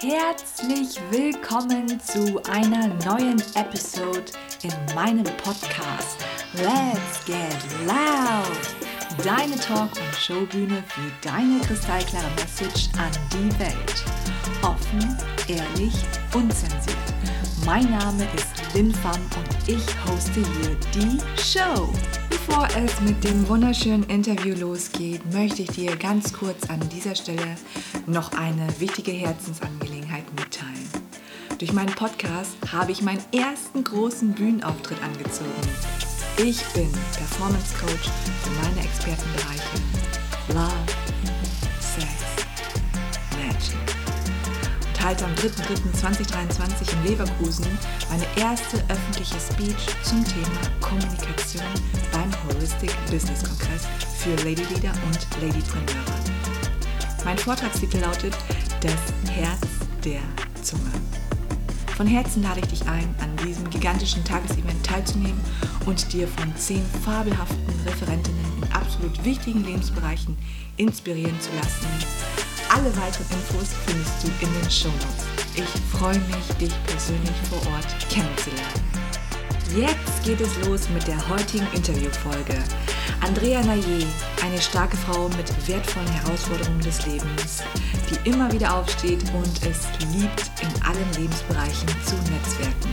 Herzlich willkommen zu einer neuen Episode in meinem Podcast Let's Get Loud. Deine Talk- und Showbühne für deine kristallklare Message an die Welt. Offen, ehrlich, unzensiert. Mein Name ist Lin Pham und ich hoste hier die Show. Bevor es mit dem wunderschönen Interview losgeht, möchte ich dir ganz kurz an dieser Stelle noch eine wichtige Herzensangelegenheit mitteilen. Durch meinen Podcast habe ich meinen ersten großen Bühnenauftritt angezogen. Ich bin Performance Coach für meine Expertenbereiche Love, Sex, Magic und halte am 3.3.2023 in Leverkusen meine erste öffentliche Speech zum Thema Kommunikation Holistic Business Kongress für Lady Leader und Ladypreneure. Mein Vortragstitel lautet Das Herz der Zunge. Von Herzen lade ich dich ein, an diesem gigantischen Tagesevent teilzunehmen und dir von zehn fabelhaften Referentinnen in absolut wichtigen Lebensbereichen inspirieren zu lassen. Alle weiteren Infos findest du in den Show Notes. Ich freue mich, dich persönlich vor Ort kennenzulernen. Jetzt geht es los mit der heutigen Interviewfolge. Andrea Naye, eine starke Frau mit wertvollen Herausforderungen des Lebens, die immer wieder aufsteht und es liebt, in allen Lebensbereichen zu netzwerken.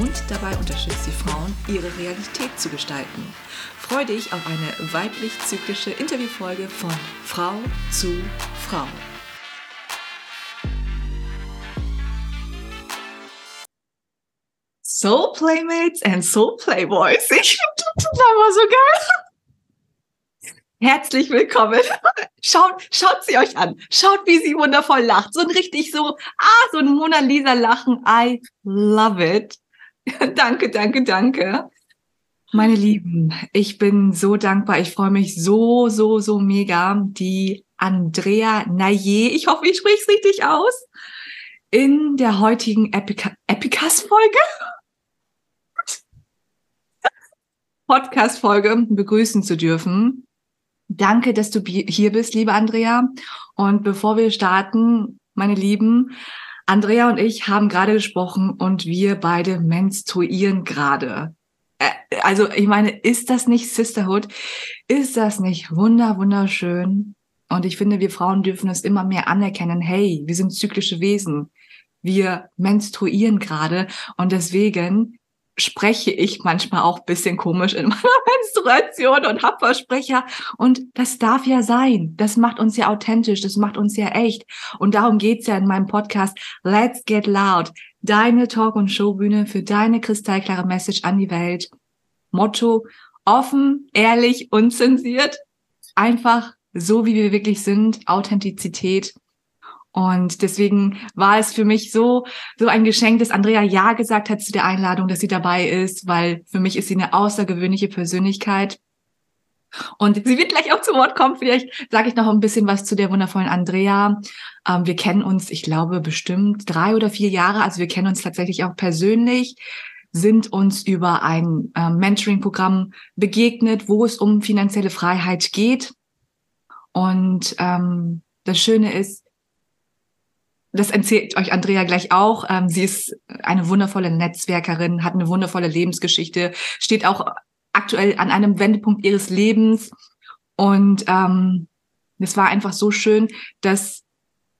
Und dabei unterstützt sie Frauen, ihre Realität zu gestalten. Freue dich auf eine weiblich-zyklische Interviewfolge von Frau zu Frau. Soul Playmates and Soul Playboys. Ich finde das immer so geil. Herzlich willkommen. Schaut, schaut sie euch an. Schaut, wie sie wundervoll lacht. So ein richtig so, ah, so ein Mona Lisa Lachen. I love it. danke, danke, danke. Meine Lieben, ich bin so dankbar. Ich freue mich so, so, so mega. Die Andrea Naye, ich hoffe, ich spreche es richtig aus, in der heutigen Epica Epicas-Folge Podcast-Folge begrüßen zu dürfen. Danke, dass du hier bist, liebe Andrea. Und bevor wir starten, meine Lieben, Andrea und ich haben gerade gesprochen und wir beide menstruieren gerade. Also ich meine, ist das nicht Sisterhood? Ist das nicht wunder, wunderschön? Und ich finde, wir Frauen dürfen es immer mehr anerkennen. Hey, wir sind zyklische Wesen. Wir menstruieren gerade und deswegen spreche ich manchmal auch bisschen komisch in meiner Menstruation und hab Versprecher. Und das darf ja sein. Das macht uns ja authentisch, das macht uns ja echt. Und darum geht's ja in meinem Podcast Let's Get Loud. Deine Talk- und Showbühne für deine kristallklare Message an die Welt. Motto, offen, ehrlich, unzensiert. Einfach so, wie wir wirklich sind. Authentizität. Und deswegen war es für mich so, so ein Geschenk, dass Andrea Ja gesagt hat zu der Einladung, dass sie dabei ist, weil für mich ist sie eine außergewöhnliche Persönlichkeit. Und sie wird gleich auch zu Wort kommen. Vielleicht sage ich noch ein bisschen was zu der wundervollen Andrea. Ähm, wir kennen uns, ich glaube, bestimmt drei oder vier Jahre. Also wir kennen uns tatsächlich auch persönlich, sind uns über ein ähm, Mentoring-Programm begegnet, wo es um finanzielle Freiheit geht. Und ähm, das Schöne ist, das erzählt euch Andrea gleich auch. Ähm, sie ist eine wundervolle Netzwerkerin, hat eine wundervolle Lebensgeschichte, steht auch aktuell an einem Wendepunkt ihres Lebens. Und ähm, es war einfach so schön, dass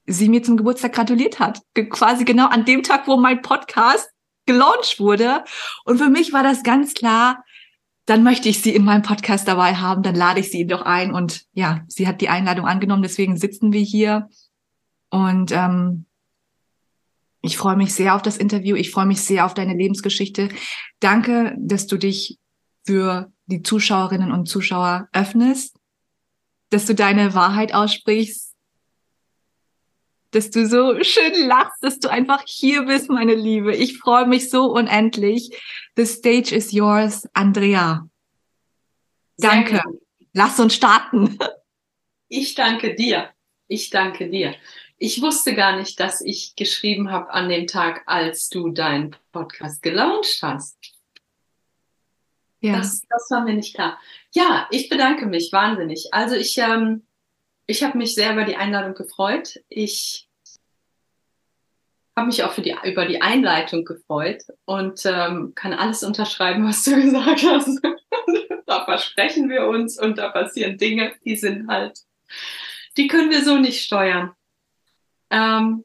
sie mir zum Geburtstag gratuliert hat. Quasi genau an dem Tag, wo mein Podcast gelauncht wurde. Und für mich war das ganz klar, dann möchte ich sie in meinem Podcast dabei haben, dann lade ich sie doch ein. Und ja, sie hat die Einladung angenommen, deswegen sitzen wir hier. Und ähm, ich freue mich sehr auf das Interview. Ich freue mich sehr auf deine Lebensgeschichte. Danke, dass du dich für die Zuschauerinnen und Zuschauer öffnest, dass du deine Wahrheit aussprichst, dass du so schön lachst, dass du einfach hier bist, meine Liebe. Ich freue mich so unendlich. The stage is yours, Andrea. Danke. Lass uns starten. Ich danke dir. Ich danke dir. Ich wusste gar nicht, dass ich geschrieben habe an dem Tag, als du deinen Podcast gelauncht hast. Ja. Das, das war mir nicht klar. Ja, ich bedanke mich wahnsinnig. Also ich, ähm, ich habe mich sehr über die Einladung gefreut. Ich habe mich auch für die, über die Einleitung gefreut und ähm, kann alles unterschreiben, was du gesagt hast. da versprechen wir uns und da passieren Dinge, die sind halt, die können wir so nicht steuern. Ähm,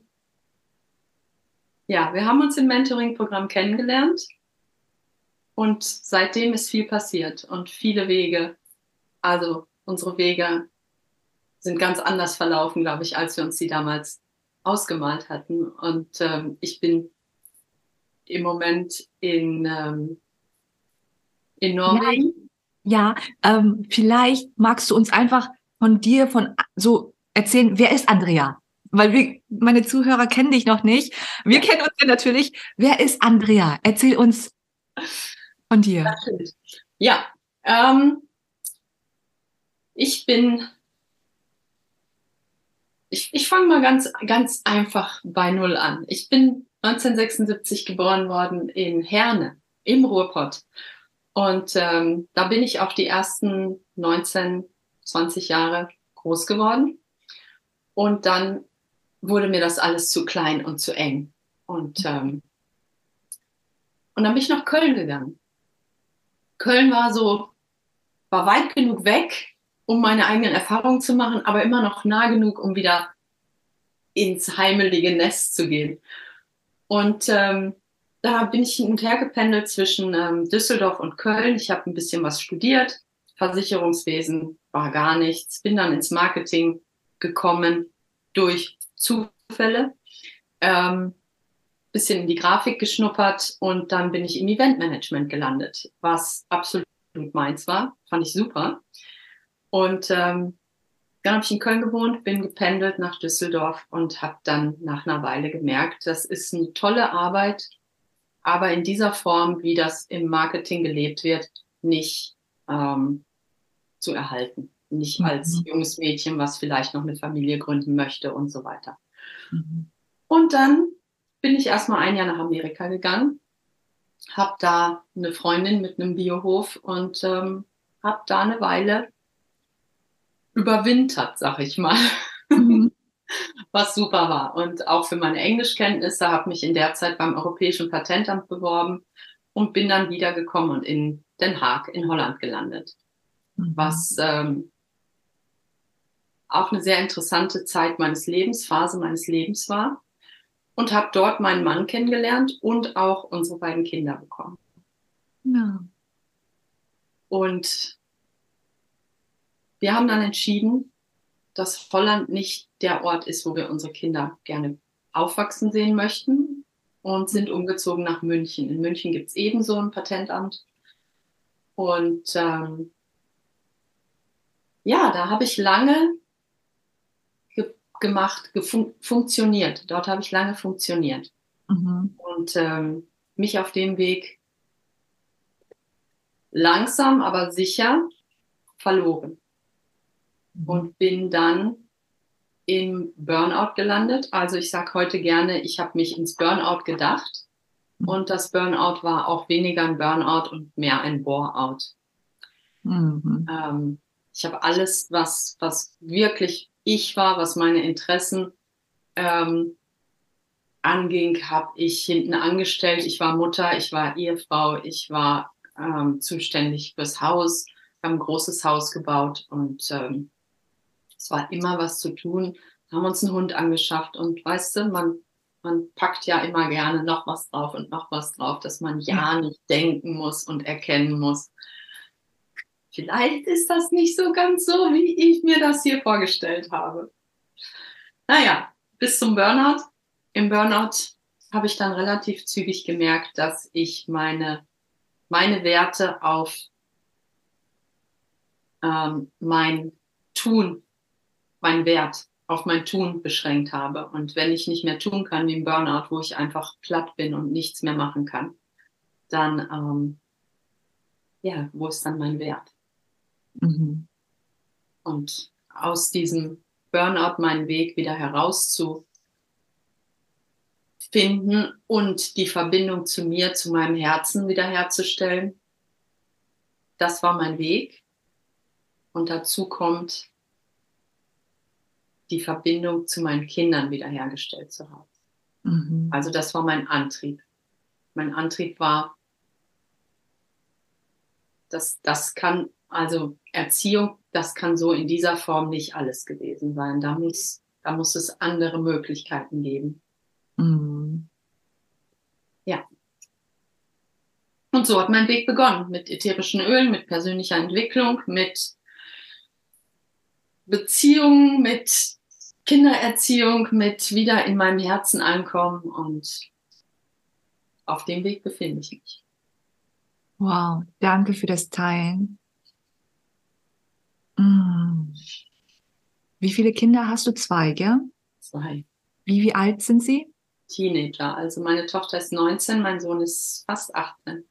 ja, wir haben uns im Mentoring-Programm kennengelernt und seitdem ist viel passiert und viele Wege, also unsere Wege sind ganz anders verlaufen, glaube ich, als wir uns die damals ausgemalt hatten. Und ähm, ich bin im Moment in, ähm, in Norwegen. Ja, ja ähm, vielleicht magst du uns einfach von dir von so erzählen, wer ist Andrea? Weil wir, meine Zuhörer kennen dich noch nicht. Wir kennen uns ja natürlich. Wer ist Andrea? Erzähl uns von dir. Natürlich. Ja, ähm, ich bin ich, ich fange mal ganz, ganz einfach bei Null an. Ich bin 1976 geboren worden in Herne im Ruhrpott. Und ähm, da bin ich auch die ersten 19, 20 Jahre groß geworden. Und dann wurde mir das alles zu klein und zu eng. Und, ähm, und dann bin ich nach Köln gegangen. Köln war so, war weit genug weg, um meine eigenen Erfahrungen zu machen, aber immer noch nah genug, um wieder ins heimelige Nest zu gehen. Und ähm, da bin ich hin und her gependelt zwischen ähm, Düsseldorf und Köln. Ich habe ein bisschen was studiert. Versicherungswesen war gar nichts. Bin dann ins Marketing gekommen durch Zufälle. Ähm, bisschen in die Grafik geschnuppert und dann bin ich im Eventmanagement gelandet, was absolut meins war. Fand ich super. Und ähm, dann habe ich in Köln gewohnt, bin gependelt nach Düsseldorf und habe dann nach einer Weile gemerkt, das ist eine tolle Arbeit, aber in dieser Form, wie das im Marketing gelebt wird, nicht ähm, zu erhalten. Nicht mhm. als junges Mädchen, was vielleicht noch eine Familie gründen möchte und so weiter. Mhm. Und dann bin ich erstmal ein Jahr nach Amerika gegangen, habe da eine Freundin mit einem Biohof und ähm, habe da eine Weile überwintert, sag ich mal. Mhm. Was super war. Und auch für meine Englischkenntnisse habe mich in der Zeit beim Europäischen Patentamt beworben und bin dann wiedergekommen und in Den Haag in Holland gelandet. Mhm. Was ähm, auch eine sehr interessante Zeit meines Lebens, Phase meines Lebens war. Und habe dort meinen Mann kennengelernt und auch unsere beiden Kinder bekommen. Ja. Und wir haben dann entschieden, dass Holland nicht der Ort ist, wo wir unsere Kinder gerne aufwachsen sehen möchten und sind umgezogen nach München. In München gibt es ebenso ein Patentamt. Und ähm, ja, da habe ich lange ge gemacht, funktioniert. Dort habe ich lange funktioniert. Mhm. Und ähm, mich auf dem Weg langsam, aber sicher verloren und bin dann im Burnout gelandet. Also ich sage heute gerne, ich habe mich ins Burnout gedacht und das Burnout war auch weniger ein Burnout und mehr ein Boreout. Mhm. Ähm, ich habe alles, was, was wirklich ich war, was meine Interessen ähm, anging, habe ich hinten angestellt. Ich war Mutter, ich war Ehefrau, ich war ähm, zuständig fürs Haus, wir haben ein großes Haus gebaut und ähm, es war immer was zu tun. Haben uns einen Hund angeschafft und weißt du, man, man packt ja immer gerne noch was drauf und noch was drauf, dass man ja nicht denken muss und erkennen muss. Vielleicht ist das nicht so ganz so, wie ich mir das hier vorgestellt habe. Naja, bis zum Burnout. Im Burnout habe ich dann relativ zügig gemerkt, dass ich meine, meine Werte auf ähm, mein Tun meinen Wert auf mein Tun beschränkt habe. Und wenn ich nicht mehr tun kann wie im Burnout, wo ich einfach platt bin und nichts mehr machen kann, dann, ähm, ja, wo ist dann mein Wert? Mhm. Und aus diesem Burnout meinen Weg wieder herauszufinden und die Verbindung zu mir, zu meinem Herzen wiederherzustellen, das war mein Weg. Und dazu kommt die Verbindung zu meinen Kindern wiederhergestellt zu haben. Mhm. Also das war mein Antrieb. Mein Antrieb war, dass das kann, also Erziehung, das kann so in dieser Form nicht alles gewesen sein. Da muss, da muss es andere Möglichkeiten geben. Mhm. Ja. Und so hat mein Weg begonnen mit ätherischen Ölen, mit persönlicher Entwicklung, mit Beziehungen, mit Kindererziehung, mit wieder in meinem Herzen ankommen und auf dem Weg befinde ich mich. Wow, danke für das Teilen. Mm. Wie viele Kinder hast du? Zwei, gell? Zwei. Wie, wie alt sind sie? Teenager. Also meine Tochter ist 19, mein Sohn ist fast 18.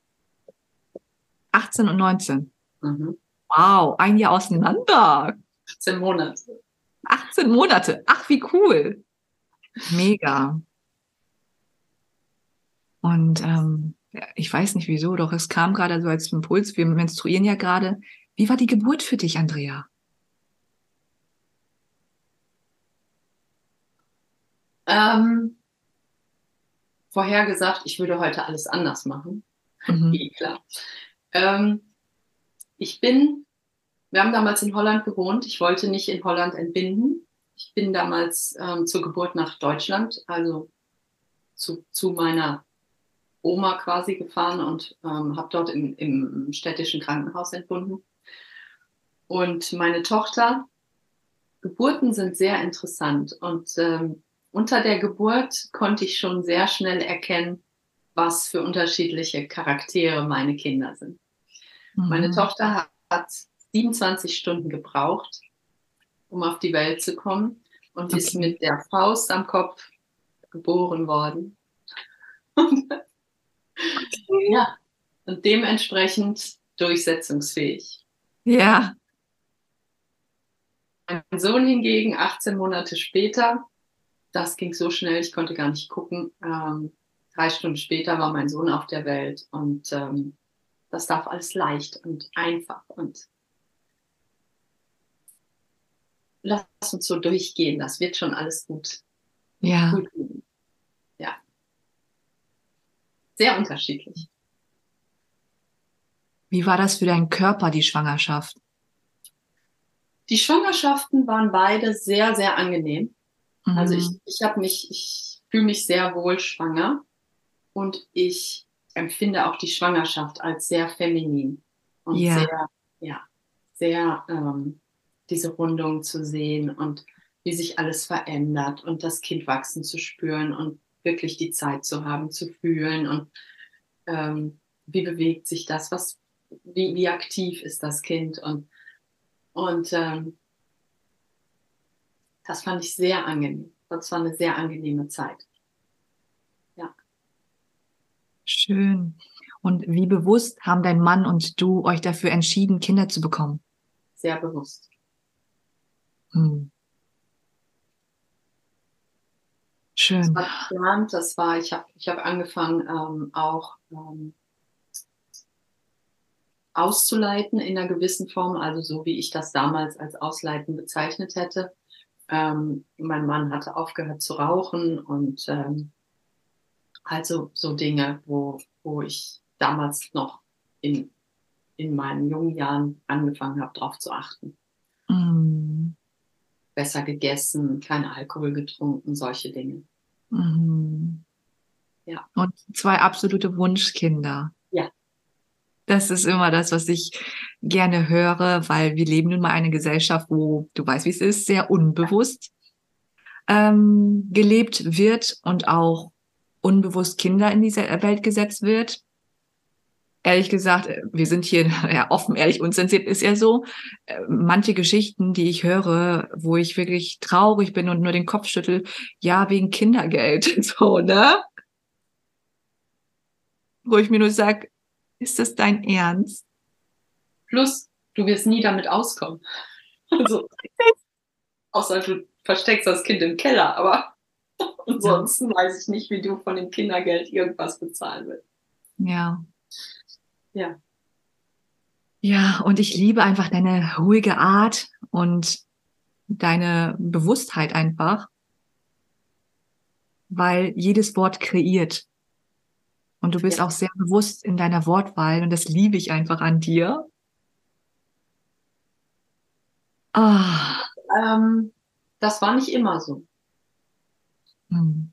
18 und 19. Mhm. Wow, ein Jahr auseinander. 18 Monate. 18 Monate. Ach, wie cool. Mega. Und ähm, ich weiß nicht wieso, doch es kam gerade so als Impuls, wir menstruieren ja gerade. Wie war die Geburt für dich, Andrea? Ähm, vorhergesagt, ich würde heute alles anders machen. Mhm. Eh, klar. Ähm, ich bin, wir haben damals in Holland gewohnt. Ich wollte nicht in Holland entbinden. Ich bin damals ähm, zur Geburt nach Deutschland, also zu, zu meiner Oma quasi gefahren und ähm, habe dort im, im städtischen Krankenhaus entbunden. Und meine Tochter, Geburten sind sehr interessant und ähm, unter der Geburt konnte ich schon sehr schnell erkennen, was für unterschiedliche Charaktere meine Kinder sind. Mhm. Meine Tochter hat 27 Stunden gebraucht, um auf die Welt zu kommen und okay. ist mit der Faust am Kopf geboren worden. ja, und dementsprechend durchsetzungsfähig. Ja. Mein Sohn hingegen 18 Monate später das ging so schnell, ich konnte gar nicht gucken. Ähm, drei Stunden später war mein Sohn auf der Welt und ähm, das darf alles leicht und einfach und lass uns so durchgehen, das wird schon alles gut. Ja. Gut ja. Sehr unterschiedlich. Wie war das für deinen Körper, die Schwangerschaft? Die Schwangerschaften waren beide sehr, sehr angenehm. Mhm. Also ich, ich habe mich, ich fühle mich sehr wohl schwanger und ich empfinde auch die Schwangerschaft als sehr feminin und ja. sehr, ja, sehr ähm, diese Rundung zu sehen und wie sich alles verändert und das Kind wachsen zu spüren und wirklich die Zeit zu haben, zu fühlen und ähm, wie bewegt sich das, was, wie, wie aktiv ist das Kind und, und ähm, das fand ich sehr angenehm. Das war eine sehr angenehme Zeit. Ja. Schön. Und wie bewusst haben dein Mann und du euch dafür entschieden, Kinder zu bekommen? Sehr bewusst. Hm. Schön. Das war geplant, das war, ich habe ich hab angefangen ähm, auch ähm, auszuleiten in einer gewissen Form, also so wie ich das damals als Ausleiten bezeichnet hätte. Ähm, mein Mann hatte aufgehört zu rauchen und ähm, also so Dinge, wo, wo ich damals noch in, in meinen jungen Jahren angefangen habe, darauf zu achten. Mm. Besser gegessen, kein Alkohol getrunken, solche Dinge. Mm. Ja. Und zwei absolute Wunschkinder. Das ist immer das, was ich gerne höre, weil wir leben nun mal eine Gesellschaft, wo, du weißt, wie es ist, sehr unbewusst ähm, gelebt wird und auch unbewusst Kinder in diese Welt gesetzt wird. Ehrlich gesagt, wir sind hier ja offen, ehrlich, unzensiert ist ja so. Äh, manche Geschichten, die ich höre, wo ich wirklich traurig bin und nur den Kopf schüttel, ja, wegen Kindergeld, so, ne? Wo ich mir nur sag, ist das dein Ernst? Plus, du wirst nie damit auskommen. Also, außer du versteckst das Kind im Keller, aber ansonsten ja. weiß ich nicht, wie du von dem Kindergeld irgendwas bezahlen willst. Ja. Ja. Ja, und ich liebe einfach deine ruhige Art und deine Bewusstheit einfach. weil jedes Wort kreiert. Und du bist ja. auch sehr bewusst in deiner Wortwahl und das liebe ich einfach an dir. Ah. Ähm, das war nicht immer so. Hm.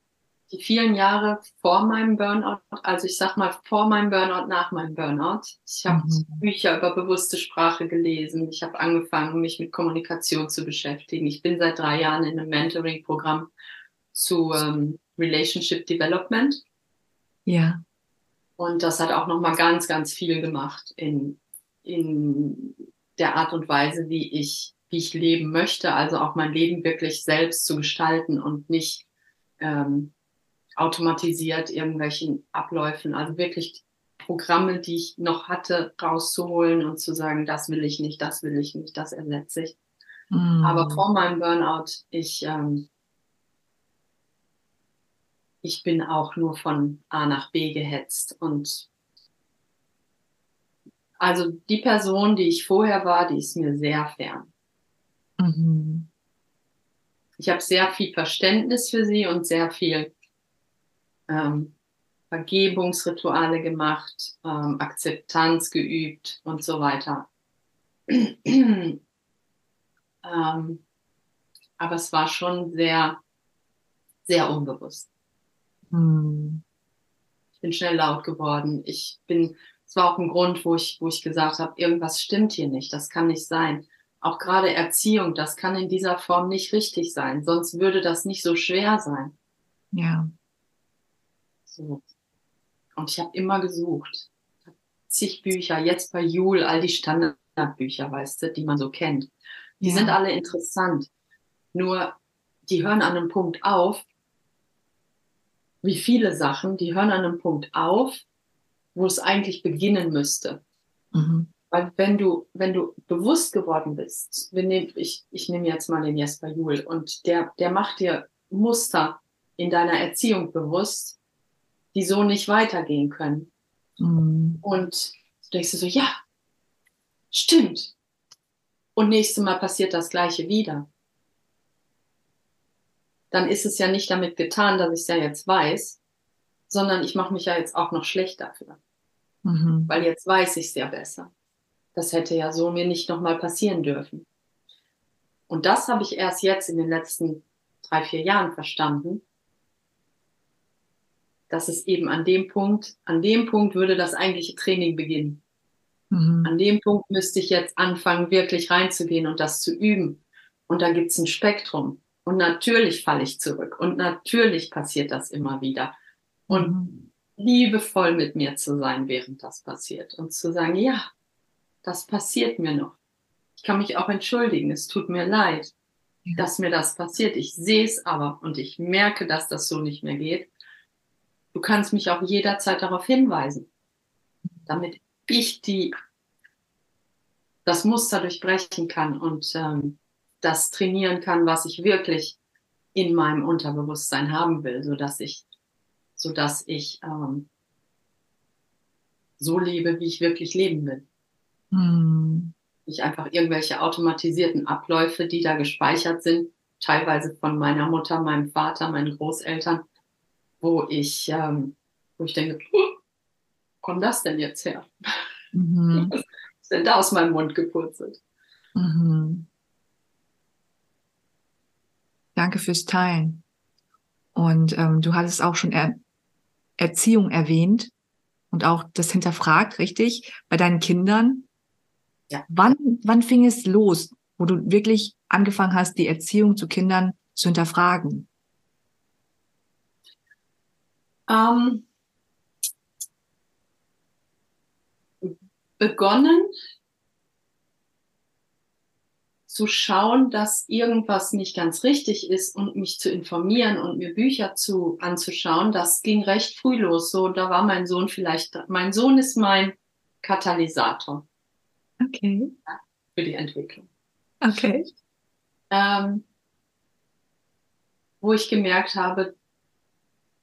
Die vielen Jahre vor meinem Burnout, also ich sag mal vor meinem Burnout, nach meinem Burnout. Ich habe mhm. Bücher über bewusste Sprache gelesen. Ich habe angefangen, mich mit Kommunikation zu beschäftigen. Ich bin seit drei Jahren in einem Mentoring-Programm zu ähm, Relationship Development. Ja. Und das hat auch nochmal ganz, ganz viel gemacht in, in der Art und Weise, wie ich, wie ich leben möchte. Also auch mein Leben wirklich selbst zu gestalten und nicht ähm, automatisiert irgendwelchen Abläufen. Also wirklich Programme, die ich noch hatte, rauszuholen und zu sagen, das will ich nicht, das will ich nicht, das ersetze ich. Mm. Aber vor meinem Burnout, ich ähm, ich bin auch nur von A nach B gehetzt. Und also die Person, die ich vorher war, die ist mir sehr fern. Mhm. Ich habe sehr viel Verständnis für sie und sehr viel ähm, Vergebungsrituale gemacht, ähm, Akzeptanz geübt und so weiter. ähm, aber es war schon sehr, sehr unbewusst. Hm. Ich bin schnell laut geworden. Ich bin, es war auch ein Grund, wo ich, wo ich gesagt habe, irgendwas stimmt hier nicht, das kann nicht sein. Auch gerade Erziehung, das kann in dieser Form nicht richtig sein, sonst würde das nicht so schwer sein. Ja. So. Und ich habe immer gesucht. Zig Bücher, jetzt bei Jule, all die Standardbücher, weißt du, die man so kennt. Die ja. sind alle interessant. Nur, die hören an einem Punkt auf, wie viele Sachen, die hören an einem Punkt auf, wo es eigentlich beginnen müsste. Mhm. Weil wenn du, wenn du bewusst geworden bist, wir nehmen, ich, ich nehme jetzt mal den Jesper Juhl und der, der macht dir Muster in deiner Erziehung bewusst, die so nicht weitergehen können. Mhm. Und du denkst du so, ja, stimmt. Und nächstes Mal passiert das Gleiche wieder dann ist es ja nicht damit getan, dass ich es ja jetzt weiß, sondern ich mache mich ja jetzt auch noch schlecht dafür. Mhm. Weil jetzt weiß ich es ja besser. Das hätte ja so mir nicht nochmal passieren dürfen. Und das habe ich erst jetzt in den letzten drei, vier Jahren verstanden, dass es eben an dem Punkt, an dem Punkt würde das eigentliche Training beginnen. Mhm. An dem Punkt müsste ich jetzt anfangen, wirklich reinzugehen und das zu üben. Und da gibt es ein Spektrum. Und natürlich falle ich zurück. Und natürlich passiert das immer wieder. Und mhm. liebevoll mit mir zu sein, während das passiert. Und zu sagen, ja, das passiert mir noch. Ich kann mich auch entschuldigen. Es tut mir leid, ja. dass mir das passiert. Ich sehe es aber und ich merke, dass das so nicht mehr geht. Du kannst mich auch jederzeit darauf hinweisen, damit ich die, das Muster durchbrechen kann und ähm, das trainieren kann, was ich wirklich in meinem Unterbewusstsein haben will, so dass ich, so dass ich ähm, so lebe, wie ich wirklich leben will. Hm. Nicht einfach irgendwelche automatisierten Abläufe, die da gespeichert sind, teilweise von meiner Mutter, meinem Vater, meinen Großeltern, wo ich, ähm, wo ich denke, wo kommt das denn jetzt her? Mhm. Was ist denn da aus meinem Mund gepurzelt? Mhm. Danke fürs Teilen. Und ähm, du hattest auch schon er Erziehung erwähnt und auch das hinterfragt, richtig, bei deinen Kindern. Ja. Wann, wann fing es los, wo du wirklich angefangen hast, die Erziehung zu Kindern zu hinterfragen? Ähm, begonnen zu schauen, dass irgendwas nicht ganz richtig ist und mich zu informieren und mir Bücher zu anzuschauen, das ging recht früh los. So, da war mein Sohn vielleicht, mein Sohn ist mein Katalysator. Okay. Für die Entwicklung. Okay. Ähm, wo ich gemerkt habe,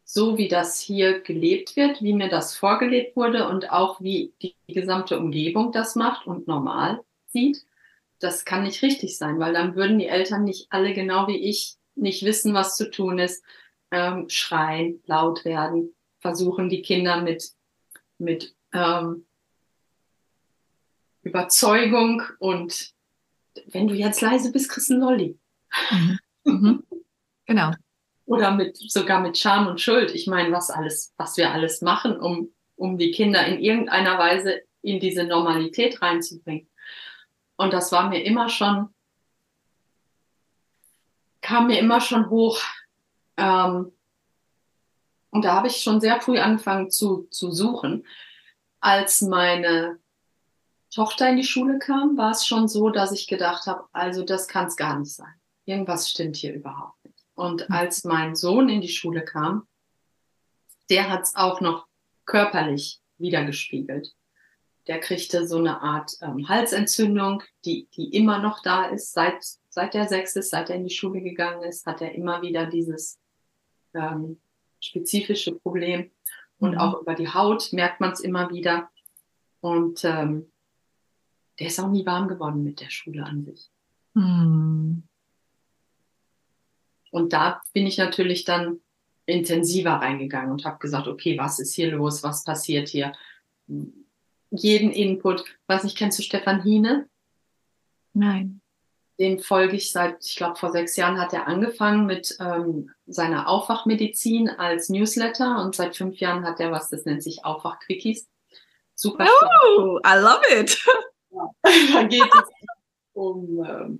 so wie das hier gelebt wird, wie mir das vorgelebt wurde und auch wie die gesamte Umgebung das macht und normal sieht, das kann nicht richtig sein, weil dann würden die Eltern nicht alle genau wie ich nicht wissen, was zu tun ist, ähm, schreien, laut werden, versuchen die Kinder mit, mit ähm, Überzeugung und wenn du jetzt leise bist, kriegst du einen Lolli. Mhm. Mhm. Genau. Oder mit, sogar mit Scham und Schuld. Ich meine, was alles, was wir alles machen, um, um die Kinder in irgendeiner Weise in diese Normalität reinzubringen. Und das war mir immer schon, kam mir immer schon hoch. Ähm, und da habe ich schon sehr früh angefangen zu, zu suchen. Als meine Tochter in die Schule kam, war es schon so, dass ich gedacht habe, also das kann es gar nicht sein. Irgendwas stimmt hier überhaupt nicht. Und hm. als mein Sohn in die Schule kam, der hat es auch noch körperlich wiedergespiegelt. Der kriegte so eine Art ähm, Halsentzündung, die, die immer noch da ist. Seit, seit er sechs ist, seit er in die Schule gegangen ist, hat er immer wieder dieses ähm, spezifische Problem. Und mhm. auch über die Haut merkt man es immer wieder. Und ähm, der ist auch nie warm geworden mit der Schule an sich. Mhm. Und da bin ich natürlich dann intensiver reingegangen und habe gesagt, okay, was ist hier los? Was passiert hier? Jeden Input. Was nicht, kennst du Stefan Hine? Nein. Den folge ich seit, ich glaube, vor sechs Jahren hat er angefangen mit ähm, seiner Aufwachmedizin als Newsletter und seit fünf Jahren hat er was, das nennt sich Aufwach-Quickies. Super. Oh, I love it. Ja. da geht es um ähm,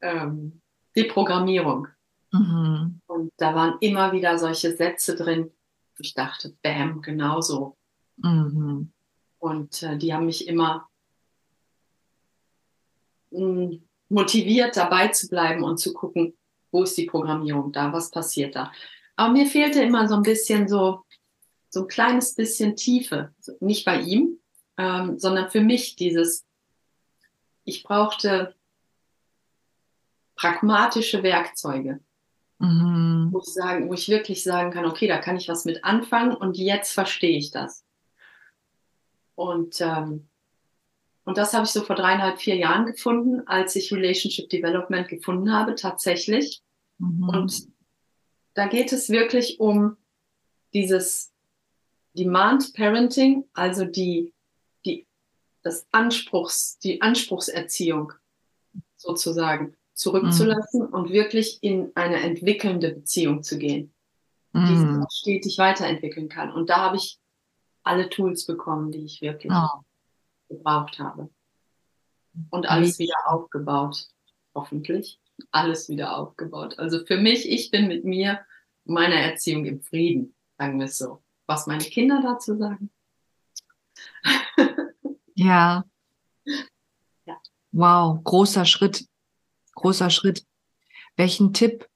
ähm, Deprogrammierung. Mhm. Und da waren immer wieder solche Sätze drin. Ich dachte, bam, genauso. Mhm. Und äh, die haben mich immer mh, mm, motiviert, dabei zu bleiben und zu gucken, wo ist die Programmierung da, was passiert da. Aber mir fehlte immer so ein bisschen so, so ein kleines bisschen Tiefe. Nicht bei ihm, ähm, sondern für mich dieses, ich brauchte pragmatische Werkzeuge. Mhm. Wo, ich sagen, wo ich wirklich sagen kann, okay, da kann ich was mit anfangen und jetzt verstehe ich das. Und, ähm, und das habe ich so vor dreieinhalb, vier Jahren gefunden, als ich Relationship Development gefunden habe, tatsächlich. Mhm. Und da geht es wirklich um dieses Demand Parenting, also die, die, das Anspruchs, die Anspruchserziehung sozusagen zurückzulassen mhm. und wirklich in eine entwickelnde Beziehung zu gehen, mhm. die sich auch stetig weiterentwickeln kann. Und da habe ich alle Tools bekommen, die ich wirklich oh. gebraucht habe. Und alles wieder aufgebaut, hoffentlich. Alles wieder aufgebaut. Also für mich, ich bin mit mir, meiner Erziehung im Frieden, sagen wir es so. Was meine Kinder dazu sagen? ja. ja. Wow, großer Schritt großer Schritt. Welchen Tipp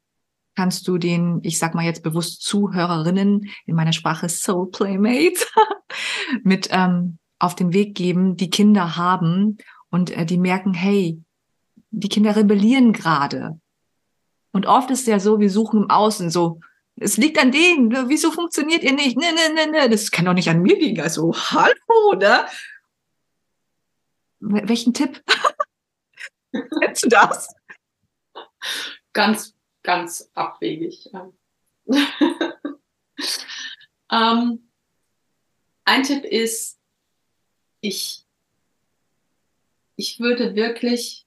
kannst du den, ich sag mal jetzt bewusst Zuhörerinnen in meiner Sprache Soul Playmates mit ähm, auf den Weg geben, die Kinder haben und äh, die merken, hey, die Kinder rebellieren gerade. Und oft ist ja so, wir suchen im Außen so, es liegt an denen, ne, wieso funktioniert ihr nicht? Ne, ne, ne, ne, das kann doch nicht an mir liegen. Also, hallo, ne? Welchen Tipp? Kennst du das? ganz, ganz abwegig. ähm, ein Tipp ist, ich, ich würde wirklich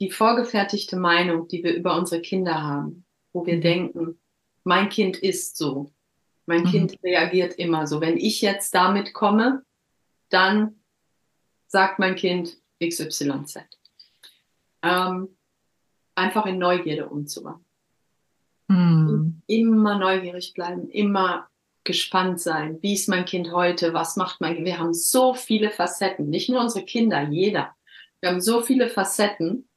die vorgefertigte Meinung, die wir über unsere Kinder haben, wo wir mhm. denken, mein Kind ist so, mein mhm. Kind reagiert immer so. Wenn ich jetzt damit komme, dann sagt mein Kind XYZ. Ähm, einfach in Neugierde umzuwandeln. Mm. Immer neugierig bleiben, immer gespannt sein. Wie ist mein Kind heute? Was macht mein Kind? Wir haben so viele Facetten, nicht nur unsere Kinder, jeder. Wir haben so viele Facetten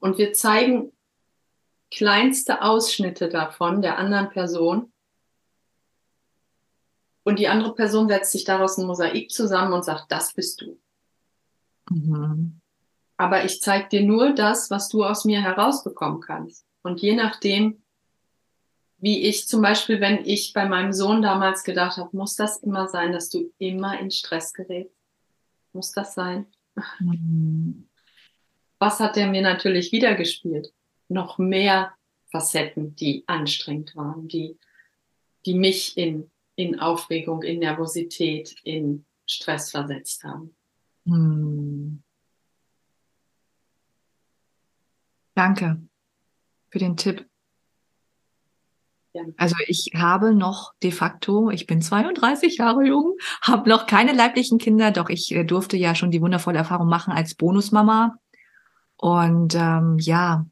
und wir zeigen kleinste Ausschnitte davon der anderen Person. Und die andere Person setzt sich daraus ein Mosaik zusammen und sagt, das bist du. Mhm. Aber ich zeige dir nur das, was du aus mir herausbekommen kannst. Und je nachdem, wie ich zum Beispiel, wenn ich bei meinem Sohn damals gedacht habe, muss das immer sein, dass du immer in Stress gerätst? Muss das sein? Mhm. Was hat er mir natürlich wiedergespielt? Noch mehr Facetten, die anstrengend waren, die, die mich in, in Aufregung, in Nervosität, in Stress versetzt haben. Hm. Danke für den Tipp. Also ich habe noch de facto, ich bin 32 Jahre jung, habe noch keine leiblichen Kinder, doch ich äh, durfte ja schon die wundervolle Erfahrung machen als Bonusmama. Und ähm, ja,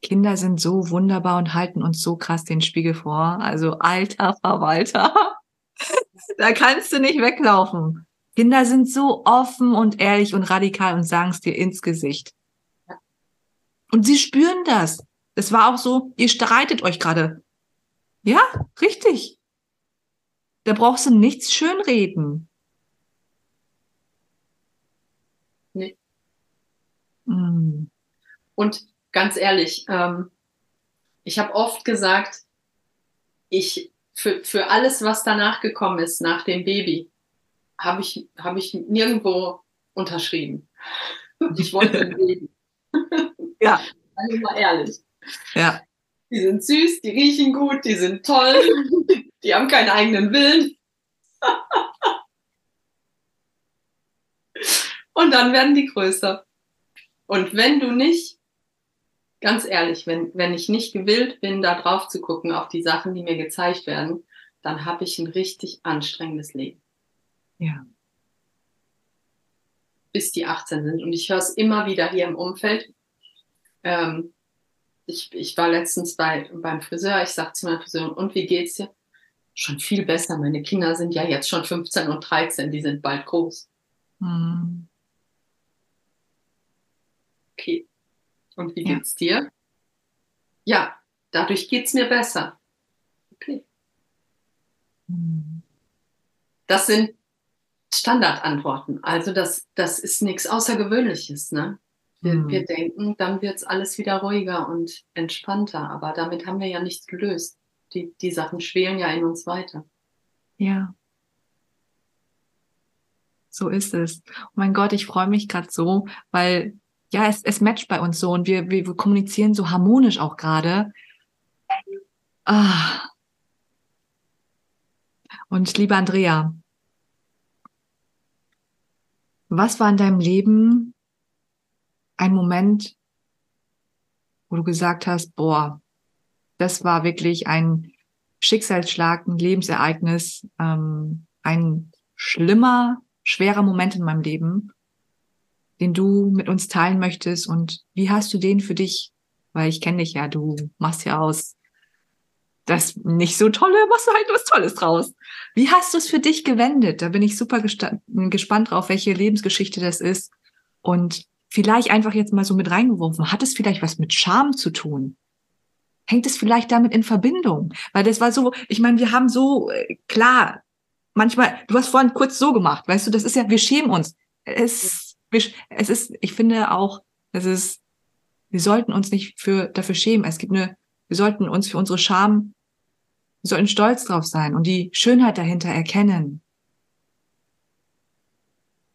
Kinder sind so wunderbar und halten uns so krass den Spiegel vor. Also alter Verwalter, da kannst du nicht weglaufen. Kinder sind so offen und ehrlich und radikal und sagen es dir ins Gesicht. Und sie spüren das. Es war auch so, ihr streitet euch gerade. Ja, richtig. Da brauchst du nichts schönreden. Nee. Mm. Und ganz ehrlich, ähm, ich habe oft gesagt, ich für, für alles, was danach gekommen ist, nach dem Baby, habe ich, hab ich nirgendwo unterschrieben. Ich wollte ein Baby. Ja. Also mal ehrlich. Ja. Die sind süß, die riechen gut, die sind toll, die haben keinen eigenen Willen. Und dann werden die größer. Und wenn du nicht, ganz ehrlich, wenn, wenn ich nicht gewillt bin, da drauf zu gucken, auf die Sachen, die mir gezeigt werden, dann habe ich ein richtig anstrengendes Leben. Ja. Bis die 18 sind. Und ich höre es immer wieder hier im Umfeld. Ähm, ich, ich war letztens bei, beim Friseur, ich sagte zu meinem Friseur, und wie geht's dir? Schon viel besser. Meine Kinder sind ja jetzt schon 15 und 13, die sind bald groß. Mhm. Okay. Und wie ja. geht's dir? Ja, dadurch geht's mir besser. Okay. Mhm. Das sind Standardantworten. Also das, das ist nichts Außergewöhnliches. Ne? Wir, mhm. wir denken, dann wird es alles wieder ruhiger und entspannter. Aber damit haben wir ja nichts gelöst. Die, die Sachen schwelen ja in uns weiter. Ja. So ist es. Oh mein Gott, ich freue mich gerade so, weil ja, es, es matcht bei uns so und wir, wir, wir kommunizieren so harmonisch auch gerade. Ah. Und liebe Andrea, was war in deinem Leben ein Moment, wo du gesagt hast, boah, das war wirklich ein Schicksalsschlag, ein Lebensereignis, ähm, ein schlimmer, schwerer Moment in meinem Leben, den du mit uns teilen möchtest und wie hast du den für dich, weil ich kenne dich ja, du machst ja aus das nicht so tolle, machst du halt was Tolles draus. Wie hast du es für dich gewendet? Da bin ich super gespannt drauf, welche Lebensgeschichte das ist und vielleicht einfach jetzt mal so mit reingeworfen. Hat es vielleicht was mit Scham zu tun? Hängt es vielleicht damit in Verbindung? Weil das war so, ich meine, wir haben so, äh, klar, manchmal, du hast vorhin kurz so gemacht, weißt du, das ist ja, wir schämen uns. Es, es ist, ich finde auch, das ist, wir sollten uns nicht für, dafür schämen. Es gibt eine, wir sollten uns für unsere Scham, wir sollten stolz drauf sein und die Schönheit dahinter erkennen.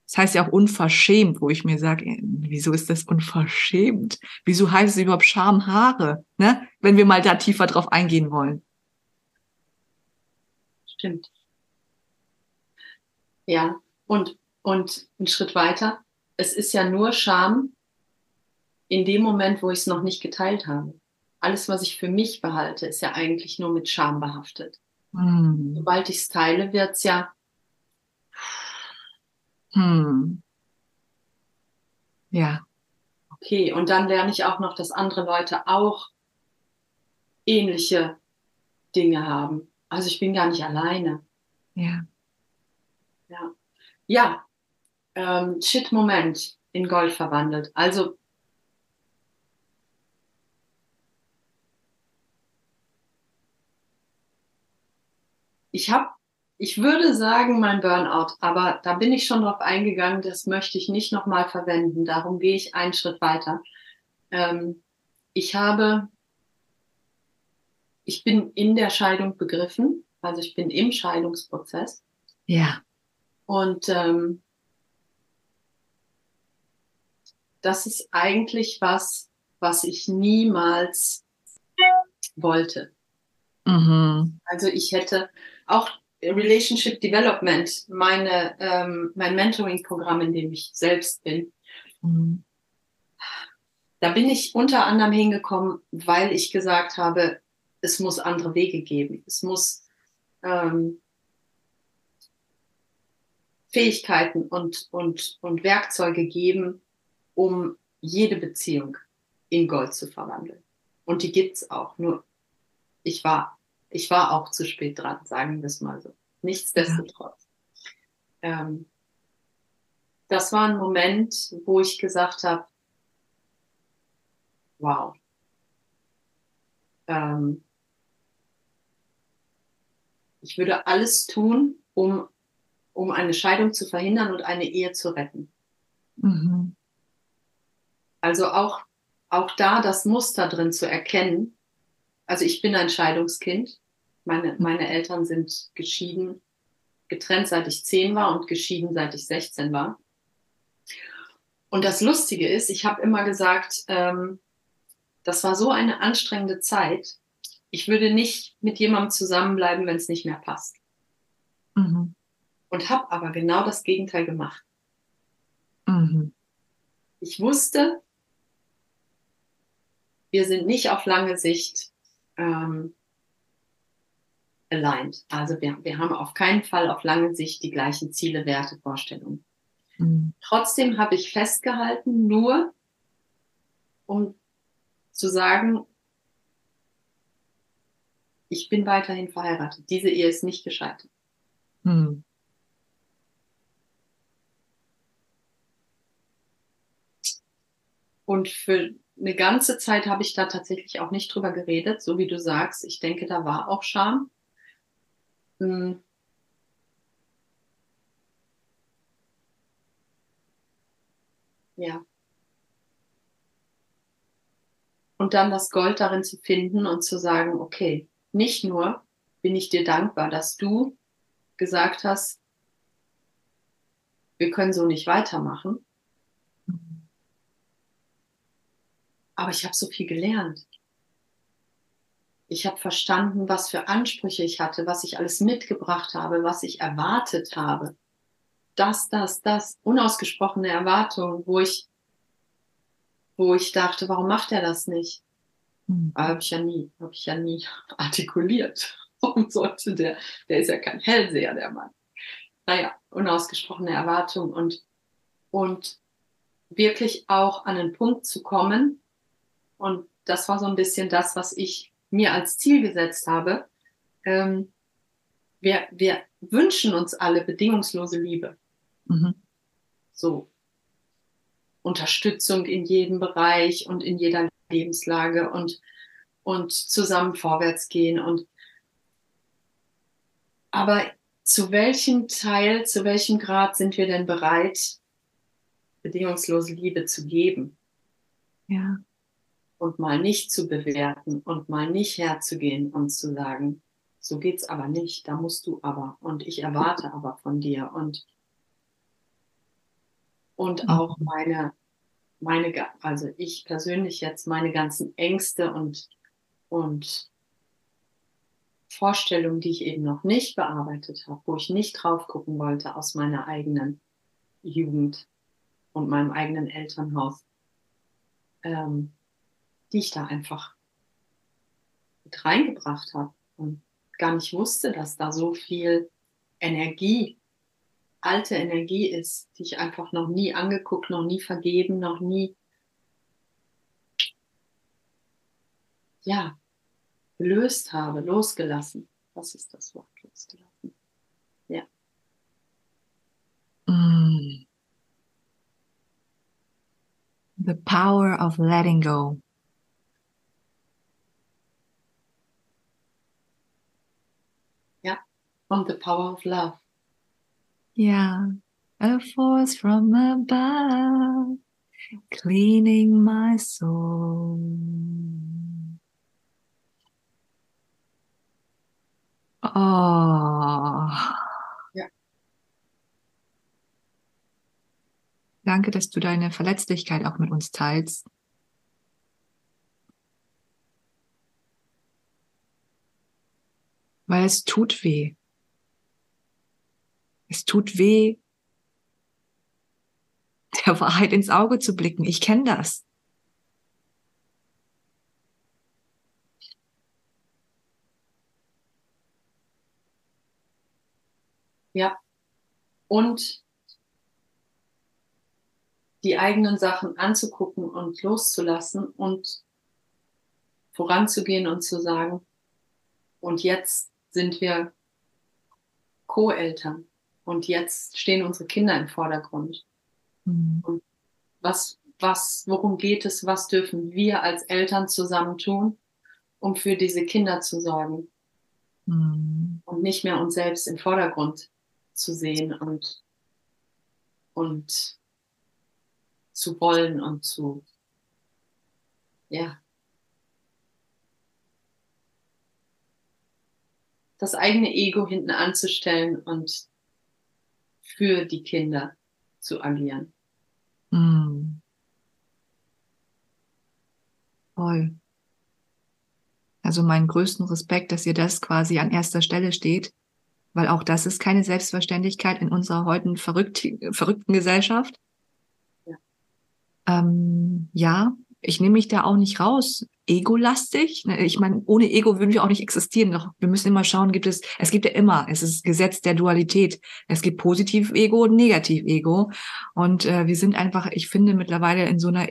Das heißt ja auch unverschämt, wo ich mir sage, äh, wieso ist das unverschämt? Wieso heißt es überhaupt Schamhaare? Ne? Wenn wir mal da tiefer drauf eingehen wollen. Stimmt. Ja, und, und einen Schritt weiter. Es ist ja nur Scham in dem Moment, wo ich es noch nicht geteilt habe. Alles, was ich für mich behalte, ist ja eigentlich nur mit Scham behaftet. Hm. Sobald ich es teile, wird es ja hm. Ja. Okay, und dann lerne ich auch noch, dass andere Leute auch ähnliche Dinge haben. Also ich bin gar nicht alleine. Ja. Ja. Ja. Ähm, Shit-Moment in Gold verwandelt. Also ich habe ich würde sagen, mein Burnout, aber da bin ich schon drauf eingegangen, das möchte ich nicht nochmal verwenden. Darum gehe ich einen Schritt weiter. Ähm, ich habe, ich bin in der Scheidung begriffen, also ich bin im Scheidungsprozess. Ja. Und ähm, das ist eigentlich was, was ich niemals wollte. Mhm. Also ich hätte auch Relationship Development, meine, ähm, mein Mentoring-Programm, in dem ich selbst bin. Mhm. Da bin ich unter anderem hingekommen, weil ich gesagt habe, es muss andere Wege geben. Es muss ähm, Fähigkeiten und, und, und Werkzeuge geben, um jede Beziehung in Gold zu verwandeln. Und die gibt's auch. Nur ich war, ich war auch zu spät dran, sagen wir es mal so. Nichtsdestotrotz. Ja. Ähm, das war ein Moment, wo ich gesagt habe, wow. Ähm, ich würde alles tun, um, um eine Scheidung zu verhindern und eine Ehe zu retten. Mhm. Also auch, auch da das Muster drin zu erkennen. Also ich bin ein Scheidungskind. Meine, meine Eltern sind geschieden, getrennt seit ich zehn war und geschieden seit ich 16 war. Und das Lustige ist, ich habe immer gesagt, ähm, das war so eine anstrengende Zeit. Ich würde nicht mit jemandem zusammenbleiben, wenn es nicht mehr passt. Mhm. Und habe aber genau das Gegenteil gemacht. Mhm. Ich wusste, wir sind nicht auf lange Sicht ähm, aligned. Also wir, wir haben auf keinen Fall auf lange Sicht die gleichen Ziele, Werte, Vorstellungen. Mhm. Trotzdem habe ich festgehalten, nur um zu sagen, ich bin weiterhin verheiratet. Diese Ehe ist nicht gescheitert. Mhm. Und für eine ganze Zeit habe ich da tatsächlich auch nicht drüber geredet, so wie du sagst. Ich denke, da war auch Scham. Hm. Ja. Und dann das Gold darin zu finden und zu sagen, okay, nicht nur bin ich dir dankbar, dass du gesagt hast, wir können so nicht weitermachen, aber ich habe so viel gelernt. Ich habe verstanden, was für Ansprüche ich hatte, was ich alles mitgebracht habe, was ich erwartet habe. Das, das, das, unausgesprochene Erwartungen, wo ich, wo ich dachte, warum macht er das nicht? Mhm. Habe ich ja nie, habe ich ja nie artikuliert. Warum sollte der, der ist ja kein Hellseher, der Mann. Naja, unausgesprochene Erwartungen und, und wirklich auch an den Punkt zu kommen, und das war so ein bisschen das, was ich mir als Ziel gesetzt habe. Ähm, wir, wir wünschen uns alle bedingungslose Liebe. Mhm. So. Unterstützung in jedem Bereich und in jeder Lebenslage und, und zusammen vorwärts gehen und, aber zu welchem Teil, zu welchem Grad sind wir denn bereit, bedingungslose Liebe zu geben? Ja und mal nicht zu bewerten und mal nicht herzugehen und zu sagen, so geht's aber nicht, da musst du aber und ich erwarte aber von dir und und mhm. auch meine meine also ich persönlich jetzt meine ganzen Ängste und und Vorstellungen, die ich eben noch nicht bearbeitet habe, wo ich nicht drauf gucken wollte aus meiner eigenen Jugend und meinem eigenen Elternhaus. Ähm, die ich da einfach mit reingebracht habe und gar nicht wusste, dass da so viel Energie, alte Energie ist, die ich einfach noch nie angeguckt, noch nie vergeben, noch nie, ja, gelöst habe, losgelassen. Das ist das Wort, losgelassen. Ja. Mm. The power of letting go. From the power of love. Yeah, a force from above, cleaning my soul. Oh. Ja. Danke, dass du deine Verletzlichkeit auch mit uns teilst. es tut weh. Es tut weh, der Wahrheit ins Auge zu blicken. Ich kenne das. Ja. Und die eigenen Sachen anzugucken und loszulassen und voranzugehen und zu sagen, und jetzt sind wir Co-Eltern und jetzt stehen unsere Kinder im Vordergrund. Mhm. Und was, was, worum geht es, was dürfen wir als Eltern zusammen tun, um für diese Kinder zu sorgen mhm. und nicht mehr uns selbst im Vordergrund zu sehen und, und zu wollen und zu, ja, das eigene Ego hinten anzustellen und für die Kinder zu agieren. Mm. Toll. Also meinen größten Respekt, dass ihr das quasi an erster Stelle steht, weil auch das ist keine Selbstverständlichkeit in unserer heutigen verrückt, verrückten Gesellschaft. Ja. Ähm, ja, ich nehme mich da auch nicht raus. Ego-lastig. Ne, ich meine, ohne Ego würden wir auch nicht existieren. Doch wir müssen immer schauen, gibt es, es gibt ja immer, es ist Gesetz der Dualität. Es gibt Positiv-Ego und Negativ-Ego. Und äh, wir sind einfach, ich finde, mittlerweile in so einer,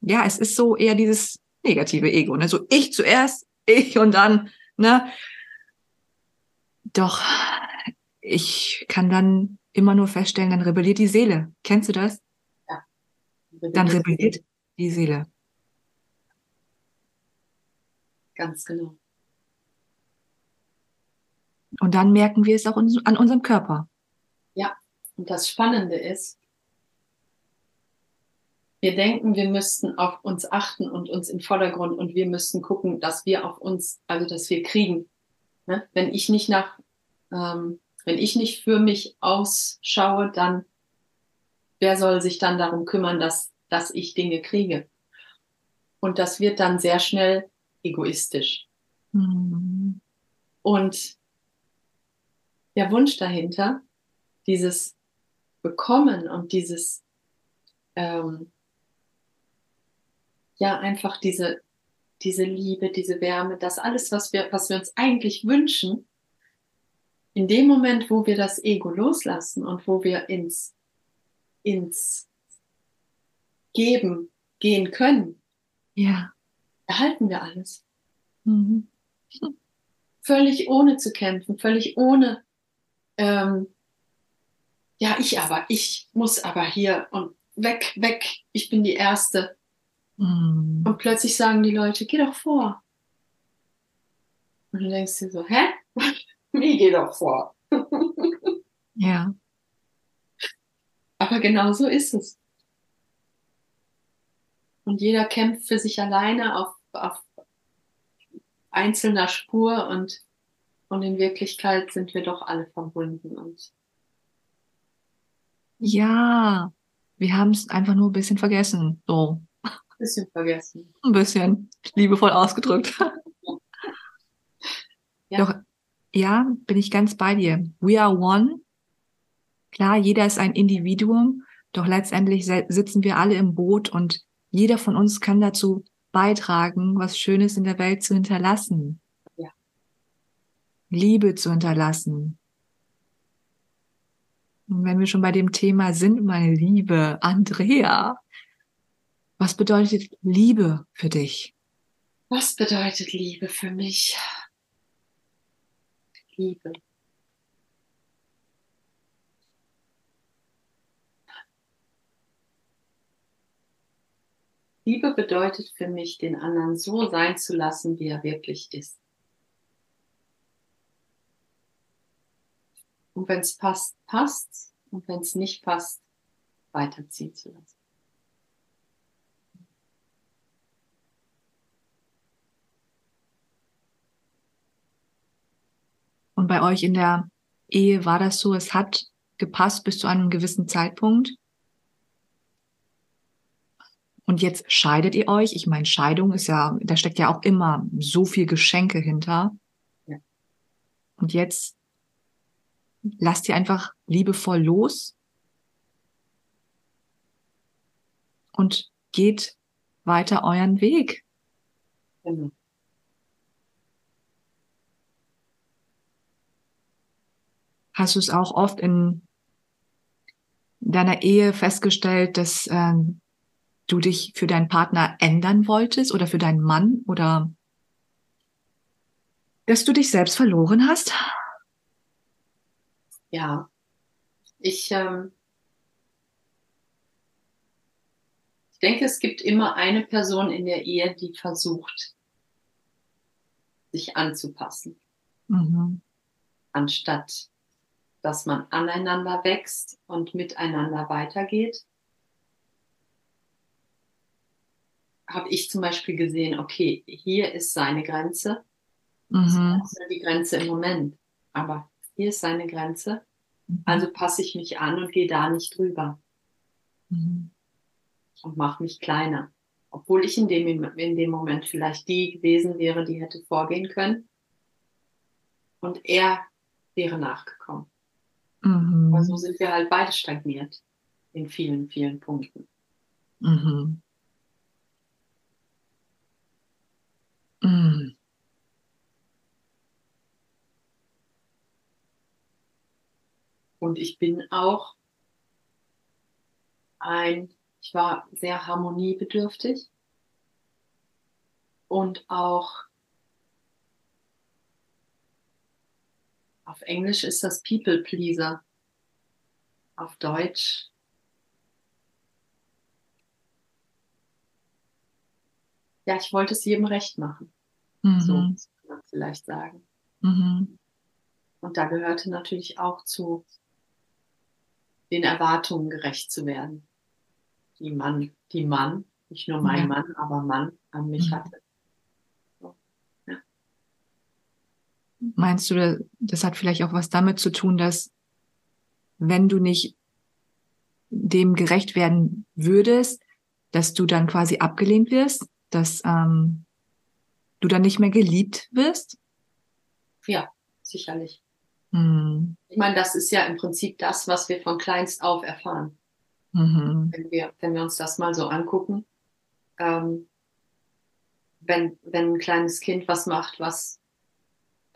ja, es ist so eher dieses negative Ego. Ne? So ich zuerst, ich und dann, ne? Doch ich kann dann immer nur feststellen, dann rebelliert die Seele. Kennst du das? Ja. Dann rebelliert die Seele. Ganz genau. Und dann merken wir es auch an unserem Körper. Ja, und das Spannende ist, wir denken, wir müssten auf uns achten und uns im Vordergrund und wir müssten gucken, dass wir auf uns, also dass wir kriegen. Ne? Wenn ich nicht nach, ähm, wenn ich nicht für mich ausschaue, dann wer soll sich dann darum kümmern, dass, dass ich Dinge kriege? Und das wird dann sehr schnell egoistisch. Mhm. Und der Wunsch dahinter, dieses Bekommen und dieses, ähm, ja, einfach diese, diese Liebe, diese Wärme, das alles, was wir, was wir uns eigentlich wünschen, in dem Moment, wo wir das Ego loslassen und wo wir ins, ins Geben gehen können, ja erhalten wir alles. Mhm. Völlig ohne zu kämpfen, völlig ohne, ähm, ja, ich aber, ich muss aber hier und weg, weg, ich bin die Erste. Mhm. Und plötzlich sagen die Leute, geh doch vor. Und du denkst dir so, hä? Wie geh doch vor? ja. Aber genau so ist es. Und jeder kämpft für sich alleine auf, auf einzelner Spur und, und in Wirklichkeit sind wir doch alle verbunden. Und ja, wir haben es einfach nur ein bisschen vergessen. So. Ein bisschen vergessen. Ein bisschen. Liebevoll ausgedrückt. Ja. Doch, ja, bin ich ganz bei dir. We are one. Klar, jeder ist ein Individuum, doch letztendlich sitzen wir alle im Boot und jeder von uns kann dazu beitragen, was Schönes in der Welt zu hinterlassen. Ja. Liebe zu hinterlassen. Und wenn wir schon bei dem Thema sind, meine liebe Andrea, was bedeutet Liebe für dich? Was bedeutet Liebe für mich? Liebe. Liebe bedeutet für mich, den anderen so sein zu lassen, wie er wirklich ist. Und wenn es passt, passt. Und wenn es nicht passt, weiterziehen zu lassen. Und bei euch in der Ehe war das so, es hat gepasst bis zu einem gewissen Zeitpunkt. Und jetzt scheidet ihr euch. Ich meine, Scheidung ist ja, da steckt ja auch immer so viel Geschenke hinter. Ja. Und jetzt lasst ihr einfach liebevoll los und geht weiter euren Weg. Genau. Hast du es auch oft in deiner Ehe festgestellt, dass ähm, du dich für deinen Partner ändern wolltest oder für deinen Mann oder dass du dich selbst verloren hast? Ja, ich, ähm, ich denke, es gibt immer eine Person in der Ehe, die versucht, sich anzupassen, mhm. anstatt dass man aneinander wächst und miteinander weitergeht. Habe ich zum Beispiel gesehen, okay, hier ist seine Grenze. Mhm. Das ist die Grenze im Moment. Aber hier ist seine Grenze. Mhm. Also passe ich mich an und gehe da nicht drüber. Mhm. Und mache mich kleiner. Obwohl ich in dem, in dem Moment vielleicht die gewesen wäre, die hätte vorgehen können. Und er wäre nachgekommen. Mhm. Aber so sind wir halt beide stagniert in vielen, vielen Punkten. Mhm. Mhm. Und ich bin auch ein, ich war sehr harmoniebedürftig und auch Auf Englisch ist das People Pleaser. Auf Deutsch ja, ich wollte es jedem recht machen. Mhm. So kann man vielleicht sagen. Mhm. Und da gehörte natürlich auch zu, den Erwartungen gerecht zu werden, die Mann, die Mann, nicht nur mein ja. Mann, aber Mann an mich mhm. hatte. Meinst du, das hat vielleicht auch was damit zu tun, dass wenn du nicht dem gerecht werden würdest, dass du dann quasi abgelehnt wirst, dass ähm, du dann nicht mehr geliebt wirst? Ja, sicherlich. Hm. Ich meine, das ist ja im Prinzip das, was wir von kleinst auf erfahren. Mhm. Wenn, wir, wenn wir uns das mal so angucken, ähm, wenn, wenn ein kleines Kind was macht, was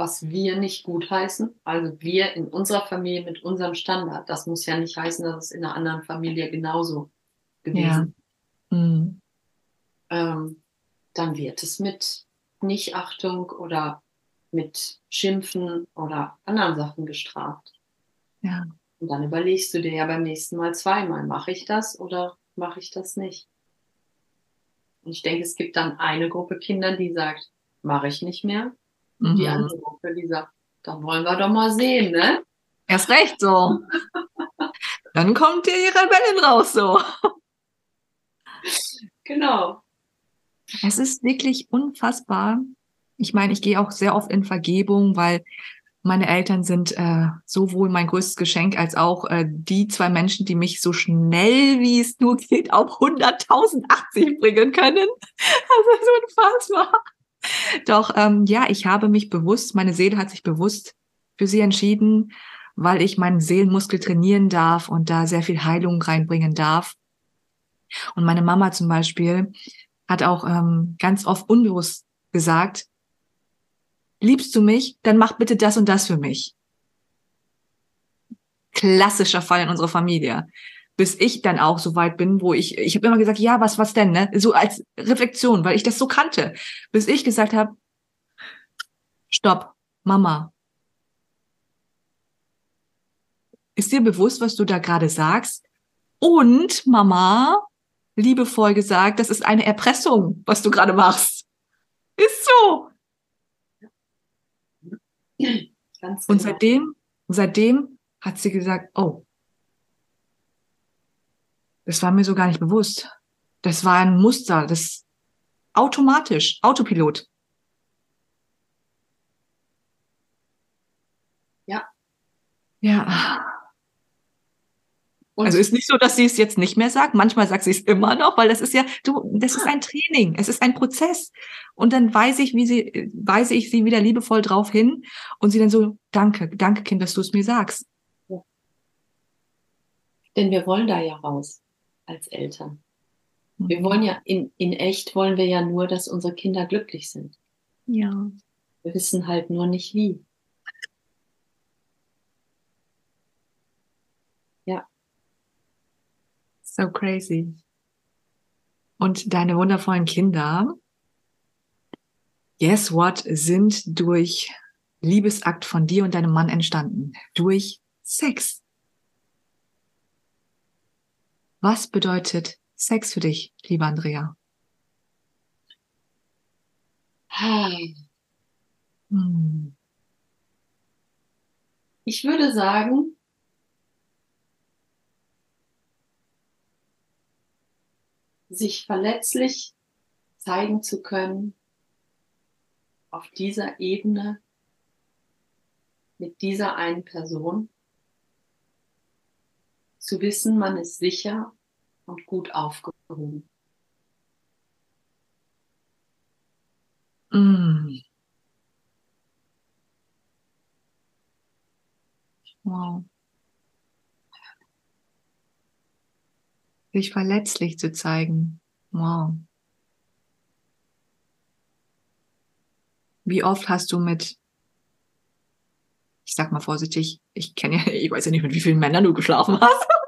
was wir nicht gut heißen. Also wir in unserer Familie mit unserem Standard. Das muss ja nicht heißen, dass es in einer anderen Familie genauso gewesen ja. mhm. ähm, dann wird es mit Nichtachtung oder mit Schimpfen oder anderen Sachen gestraft. Ja. Und dann überlegst du dir ja beim nächsten Mal zweimal, mache ich das oder mache ich das nicht? Und ich denke, es gibt dann eine Gruppe Kinder, die sagt, mache ich nicht mehr. Mhm. Die andere Gruppe, die sagt, dann wollen wir doch mal sehen, ne? Erst recht so. dann kommt die Rebellen raus so. Genau. Es ist wirklich unfassbar. Ich meine, ich gehe auch sehr oft in Vergebung, weil meine Eltern sind äh, sowohl mein größtes Geschenk als auch äh, die zwei Menschen, die mich so schnell wie es nur geht auf 100.080 bringen können. Das ist unfassbar. Doch ähm, ja, ich habe mich bewusst, meine Seele hat sich bewusst für sie entschieden, weil ich meinen Seelenmuskel trainieren darf und da sehr viel Heilung reinbringen darf. Und meine Mama zum Beispiel hat auch ähm, ganz oft unbewusst gesagt, liebst du mich, dann mach bitte das und das für mich. Klassischer Fall in unserer Familie bis ich dann auch so weit bin, wo ich, ich habe immer gesagt, ja, was, was denn, ne? So als Reflexion, weil ich das so kannte, bis ich gesagt habe, stopp, Mama. Ist dir bewusst, was du da gerade sagst? Und Mama, liebevoll gesagt, das ist eine Erpressung, was du gerade machst. Ist so. Ganz genau. Und seitdem, seitdem hat sie gesagt, oh, das war mir so gar nicht bewusst. Das war ein Muster, das automatisch, Autopilot. Ja. Ja. Und also ist nicht so, dass sie es jetzt nicht mehr sagt. Manchmal sagt sie es immer noch, weil das ist ja, du, das ist ah. ein Training, es ist ein Prozess. Und dann weiß ich, wie sie, weise ich sie wieder liebevoll drauf hin und sie dann so, danke, danke Kind, dass du es mir sagst. Ja. Denn wir wollen da ja raus als Eltern. Wir mhm. wollen ja, in, in echt wollen wir ja nur, dass unsere Kinder glücklich sind. Ja. Wir wissen halt nur nicht wie. So crazy. Und deine wundervollen Kinder, guess what, sind durch Liebesakt von dir und deinem Mann entstanden. Durch Sex. Was bedeutet Sex für dich, liebe Andrea? Hm. Ich würde sagen, sich verletzlich zeigen zu können auf dieser Ebene mit dieser einen Person, zu wissen, man ist sicher und gut aufgehoben. Mm. Wow. Sich verletzlich zu zeigen. Wow. Wie oft hast du mit, ich sag mal vorsichtig, ich kenne ja, ich weiß ja nicht, mit wie vielen Männern du geschlafen hast.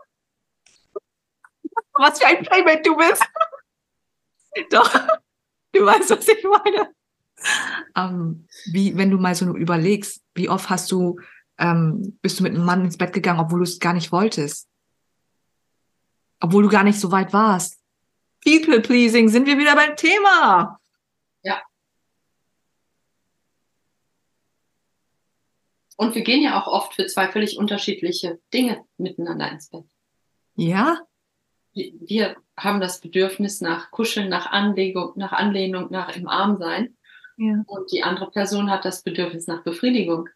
was für ein Playmate du bist. Doch, du weißt, was ich meine. Ähm, wie, wenn du mal so überlegst, wie oft hast du, ähm, bist du mit einem Mann ins Bett gegangen, obwohl du es gar nicht wolltest? Obwohl du gar nicht so weit warst. People pleasing, sind wir wieder beim Thema. Ja. Und wir gehen ja auch oft für zwei völlig unterschiedliche Dinge miteinander ins Bett. Ja. Wir haben das Bedürfnis nach Kuscheln, nach Anlegung, nach Anlehnung, nach im Arm sein. Ja. Und die andere Person hat das Bedürfnis nach Befriedigung.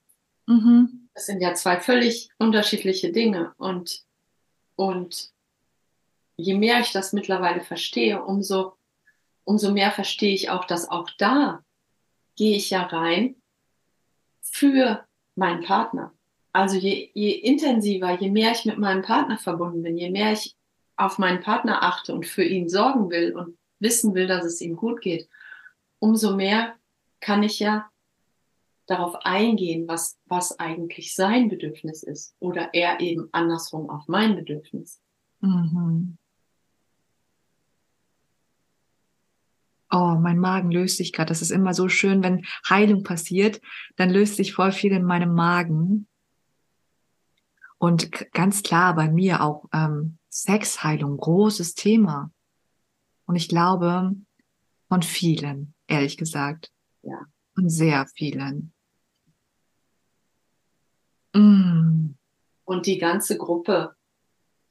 Mhm. Das sind ja zwei völlig unterschiedliche Dinge. Und, und je mehr ich das mittlerweile verstehe, umso, umso mehr verstehe ich auch, dass auch da gehe ich ja rein für meinen Partner. Also je, je intensiver, je mehr ich mit meinem Partner verbunden bin, je mehr ich auf meinen Partner achte und für ihn sorgen will und wissen will, dass es ihm gut geht, umso mehr kann ich ja darauf eingehen, was, was eigentlich sein Bedürfnis ist oder er eben andersrum auf mein Bedürfnis. Mhm. Oh, mein Magen löst sich gerade. Das ist immer so schön, wenn Heilung passiert, dann löst sich voll viel in meinem Magen. Und ganz klar bei mir auch ähm, Sexheilung, großes Thema. Und ich glaube von vielen, ehrlich gesagt. Ja. Von sehr vielen. Mm. Und die ganze Gruppe.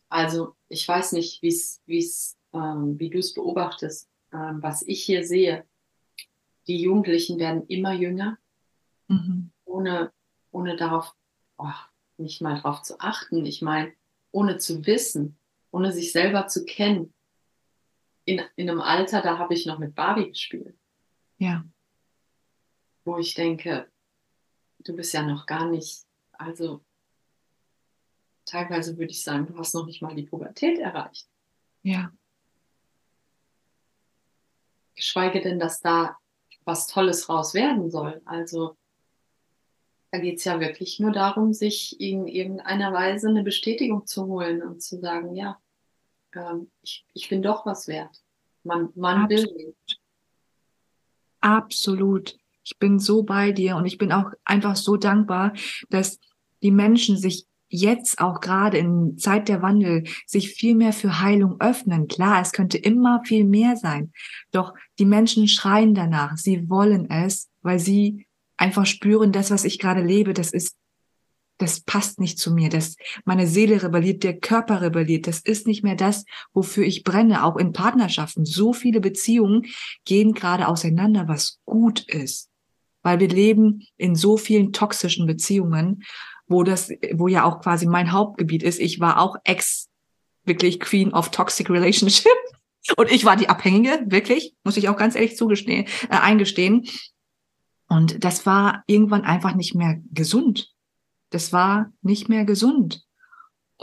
Also ich weiß nicht, wie's, wie's, ähm, wie du es beobachtest ähm, was ich hier sehe, die Jugendlichen werden immer jünger, mhm. ohne, ohne darauf, oh, nicht mal darauf zu achten. Ich meine, ohne zu wissen, ohne sich selber zu kennen. In, in einem Alter, da habe ich noch mit Barbie gespielt. Ja. Wo ich denke, du bist ja noch gar nicht, also teilweise würde ich sagen, du hast noch nicht mal die Pubertät erreicht. Ja geschweige denn, dass da was Tolles raus werden soll. Also da geht es ja wirklich nur darum, sich in irgendeiner Weise eine Bestätigung zu holen und zu sagen, ja, ähm, ich, ich bin doch was wert. Man, man will nicht. Absolut. Ich bin so bei dir und ich bin auch einfach so dankbar, dass die Menschen sich jetzt auch gerade in Zeit der Wandel sich viel mehr für Heilung öffnen. Klar, es könnte immer viel mehr sein. Doch die Menschen schreien danach. Sie wollen es, weil sie einfach spüren, das, was ich gerade lebe, das ist, das passt nicht zu mir. Das, meine Seele rebelliert, der Körper rebelliert. Das ist nicht mehr das, wofür ich brenne. Auch in Partnerschaften. So viele Beziehungen gehen gerade auseinander, was gut ist. Weil wir leben in so vielen toxischen Beziehungen wo das, wo ja auch quasi mein Hauptgebiet ist. Ich war auch Ex wirklich Queen of Toxic Relationship. Und ich war die Abhängige, wirklich, muss ich auch ganz ehrlich zugestehen, äh, eingestehen. Und das war irgendwann einfach nicht mehr gesund. Das war nicht mehr gesund.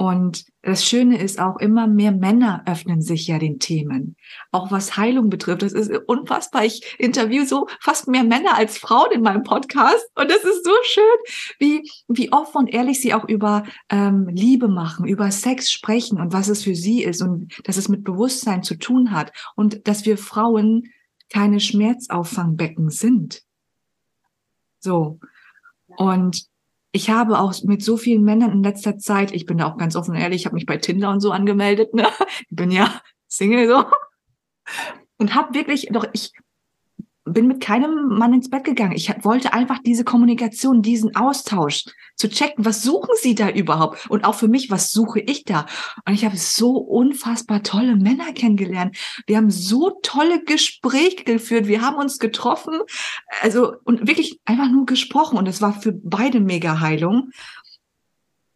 Und das Schöne ist auch, immer mehr Männer öffnen sich ja den Themen. Auch was Heilung betrifft. Das ist unfassbar. Ich interview so fast mehr Männer als Frauen in meinem Podcast. Und das ist so schön, wie, wie offen und ehrlich sie auch über ähm, Liebe machen, über Sex sprechen und was es für sie ist und dass es mit Bewusstsein zu tun hat. Und dass wir Frauen keine Schmerzauffangbecken sind. So. Und ich habe auch mit so vielen Männern in letzter Zeit, ich bin da auch ganz offen und ehrlich, ich habe mich bei Tinder und so angemeldet, ne? Ich bin ja Single so. Und habe wirklich, doch ich bin mit keinem Mann ins Bett gegangen. Ich wollte einfach diese Kommunikation, diesen Austausch zu checken. Was suchen Sie da überhaupt? Und auch für mich, was suche ich da? Und ich habe so unfassbar tolle Männer kennengelernt. Wir haben so tolle Gespräche geführt. Wir haben uns getroffen. Also, und wirklich einfach nur gesprochen. Und es war für beide mega Heilung.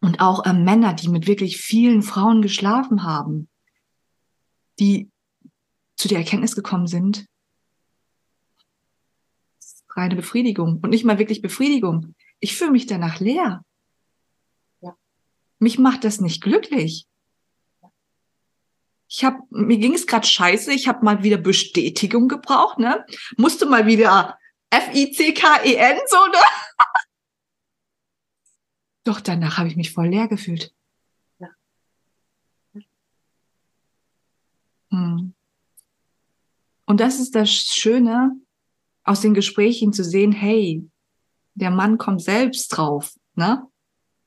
Und auch äh, Männer, die mit wirklich vielen Frauen geschlafen haben, die zu der Erkenntnis gekommen sind, reine Befriedigung und nicht mal wirklich Befriedigung. Ich fühle mich danach leer. Ja. Mich macht das nicht glücklich. Ich habe mir ging es gerade scheiße. Ich habe mal wieder Bestätigung gebraucht, ne? Musste mal wieder F I C K E N so ne? Doch danach habe ich mich voll leer gefühlt. Ja. Hm. Und das ist das Schöne, aus den Gesprächen zu sehen, hey, der Mann kommt selbst drauf, ne?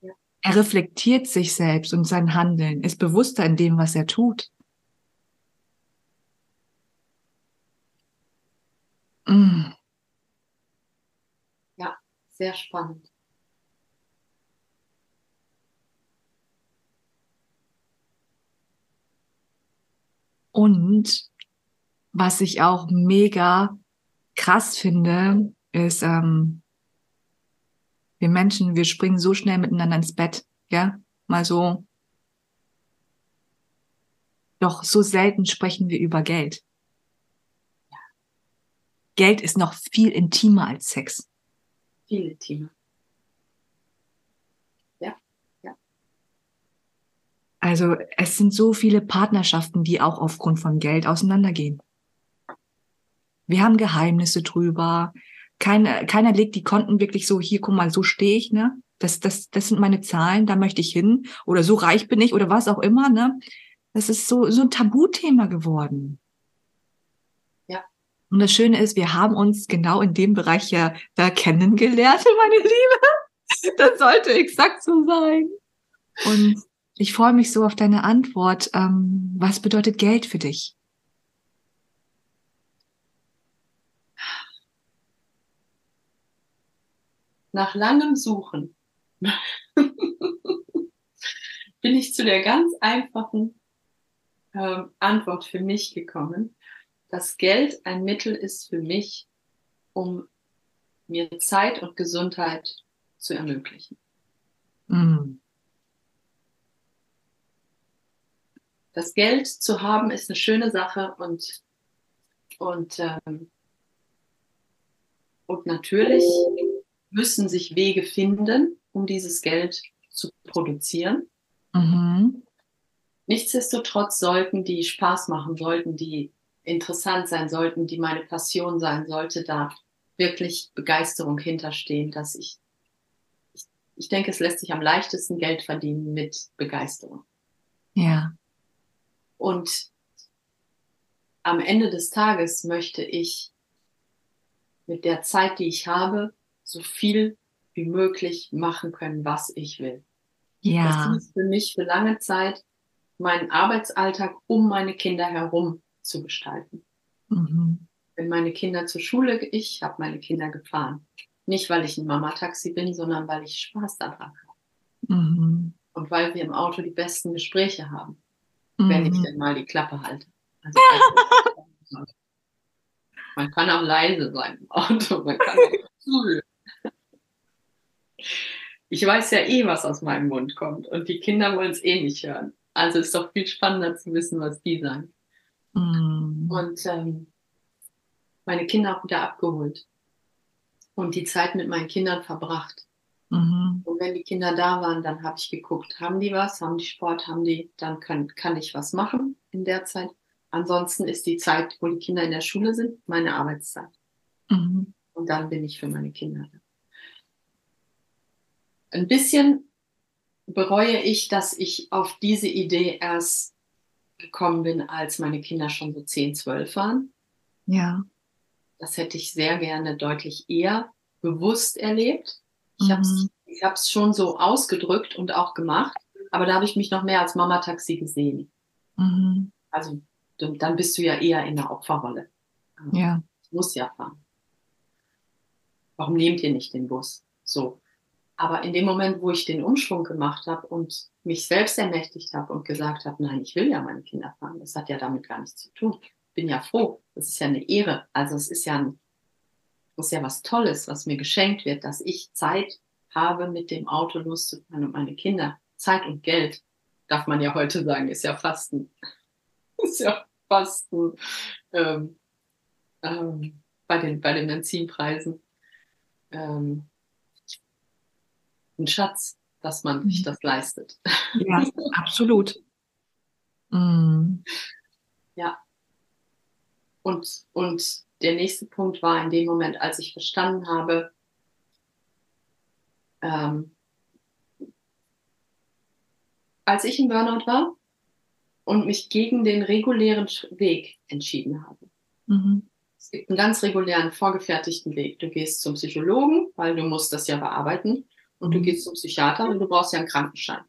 Ja. Er reflektiert sich selbst und sein Handeln, ist bewusster in dem, was er tut. Mm. Ja, sehr spannend. Und was ich auch mega krass finde, ist, ähm, wir Menschen, wir springen so schnell miteinander ins Bett, ja, mal so. Doch so selten sprechen wir über Geld. Geld ist noch viel intimer als Sex. Viel intimer. Ja, ja. Also es sind so viele Partnerschaften, die auch aufgrund von Geld auseinandergehen. Wir haben Geheimnisse drüber. Keiner, keiner legt die Konten wirklich so, hier, guck mal, so stehe ich, ne? Das, das, das sind meine Zahlen, da möchte ich hin. Oder so reich bin ich oder was auch immer, ne? Das ist so, so ein Tabuthema geworden. Ja. Und das Schöne ist, wir haben uns genau in dem Bereich ja da kennengelernt, meine Liebe. Das sollte exakt so sein. Und ich freue mich so auf deine Antwort. Ähm, was bedeutet Geld für dich? Nach langem Suchen bin ich zu der ganz einfachen äh, Antwort für mich gekommen, dass Geld ein Mittel ist für mich, um mir Zeit und Gesundheit zu ermöglichen. Mhm. Das Geld zu haben ist eine schöne Sache und, und, ähm, und natürlich müssen sich Wege finden, um dieses Geld zu produzieren. Mhm. Nichtsdestotrotz sollten die Spaß machen, sollten die interessant sein, sollten die meine Passion sein, sollte da wirklich Begeisterung hinterstehen, dass ich, ich, ich denke, es lässt sich am leichtesten Geld verdienen mit Begeisterung. Ja. Und am Ende des Tages möchte ich mit der Zeit, die ich habe, so viel wie möglich machen können, was ich will. Ja. Das ist für mich für lange Zeit meinen Arbeitsalltag um meine Kinder herum zu gestalten. Mhm. Wenn meine Kinder zur Schule, ich habe meine Kinder gefahren. Nicht, weil ich ein Mama-Taxi bin, sondern weil ich Spaß daran habe. Mhm. Und weil wir im Auto die besten Gespräche haben, mhm. wenn ich mhm. denn mal die Klappe halte. Also, also, man kann auch leise sein im Auto, man kann auch zuhören ich weiß ja eh, was aus meinem Mund kommt und die Kinder wollen es eh nicht hören. Also ist doch viel spannender zu wissen, was die sagen. Mhm. Und ähm, meine Kinder auch wieder abgeholt und die Zeit mit meinen Kindern verbracht. Mhm. Und wenn die Kinder da waren, dann habe ich geguckt, haben die was, haben die Sport, haben die, dann kann, kann ich was machen in der Zeit. Ansonsten ist die Zeit, wo die Kinder in der Schule sind, meine Arbeitszeit. Mhm. Und dann bin ich für meine Kinder da. Ein bisschen bereue ich, dass ich auf diese Idee erst gekommen bin, als meine Kinder schon so 10, 12 waren. Ja. Das hätte ich sehr gerne deutlich eher bewusst erlebt. Ich habe es Mhm. ich hab's schon so ausgedrückt und auch gemacht, aber da habe ich mich noch mehr als Mama-Taxi gesehen. Mhm. Also dann bist du ja eher in der Opferrolle. Ja. Ich muss ja fahren. Warum nehmt ihr nicht den Bus? So. Aber in dem Moment, wo ich den Umschwung gemacht habe und mich selbst ermächtigt habe und gesagt habe, nein, ich will ja meine Kinder fahren, das hat ja damit gar nichts zu tun. Bin ja froh. Das ist ja eine Ehre. Also es ist ja ein, ist ja was Tolles, was mir geschenkt wird, dass ich Zeit habe, mit dem Auto loszufahren und meine Kinder. Zeit und Geld, darf man ja heute sagen, ist ja fast ein, ist ja fast ein, ähm, ähm, bei den, bei den Benzinpreisen, ähm, ein Schatz, dass man sich das leistet. Ja, absolut. Mhm. Und, und der nächste Punkt war in dem Moment, als ich verstanden habe, ähm, als ich im Burnout war und mich gegen den regulären Weg entschieden habe. Mhm. Es gibt einen ganz regulären, vorgefertigten Weg. Du gehst zum Psychologen, weil du musst das ja bearbeiten. Und du gehst zum Psychiater, weil du brauchst ja einen Krankenschein.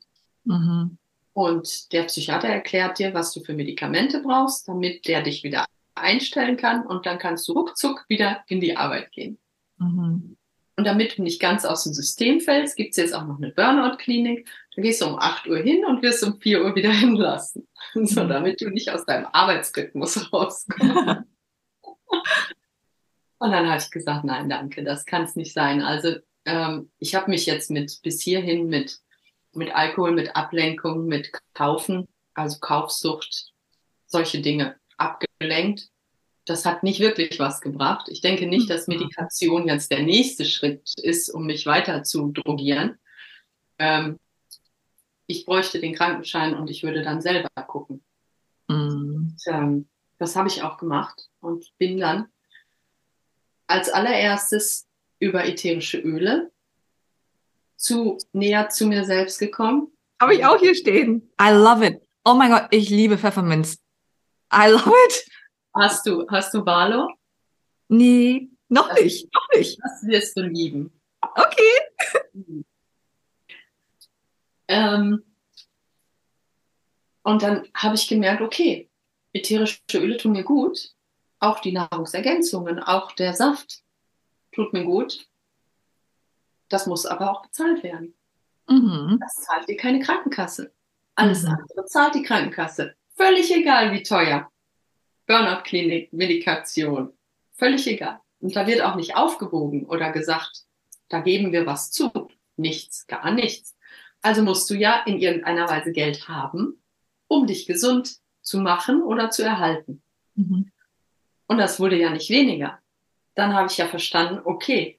Mhm. Und der Psychiater erklärt dir, was du für Medikamente brauchst, damit der dich wieder einstellen kann. Und dann kannst du ruckzuck wieder in die Arbeit gehen. Mhm. Und damit du nicht ganz aus dem System fällst, gibt's jetzt auch noch eine Burnout-Klinik. Da gehst du um 8 Uhr hin und wirst um 4 Uhr wieder hinlassen. So, Mhm. damit du nicht aus deinem Arbeitsrhythmus rauskommst. Und dann habe ich gesagt, nein, danke, das kann es nicht sein. Also ähm, ich habe mich jetzt mit bis hierhin mit, mit Alkohol, mit Ablenkung, mit Kaufen, also Kaufsucht, solche Dinge abgelenkt. Das hat nicht wirklich was gebracht. Ich denke nicht, dass Medikation jetzt der nächste Schritt ist, um mich weiter zu drogieren. Ähm, ich bräuchte den Krankenschein und ich würde dann selber gucken. Mhm. Und, ähm, das habe ich auch gemacht und bin dann als allererstes über ätherische Öle zu näher zu mir selbst gekommen. Habe ich auch hier stehen. I love it. Oh mein Gott, ich liebe Pfefferminz. I love it. Hast du, hast du Valo? Nee, noch Das- nicht, noch nicht. Das wirst du lieben. Okay. Ähm, und dann habe ich gemerkt, okay, ätherische Öle tun mir gut. Auch die Nahrungsergänzungen, auch der Saft tut mir gut. Das muss aber auch bezahlt werden. Mhm. Das zahlt dir keine Krankenkasse. Alles Mhm. andere zahlt die Krankenkasse. Völlig egal, wie teuer. Burnout-Klinik, Medikation. Völlig egal. Und da wird auch nicht aufgewogen oder gesagt, da geben wir was zu. Nichts, gar nichts. Also musst du ja in irgendeiner Weise Geld haben, um dich gesund zu machen oder zu erhalten. Mhm. Und das wurde ja nicht weniger. Dann habe ich ja verstanden, okay,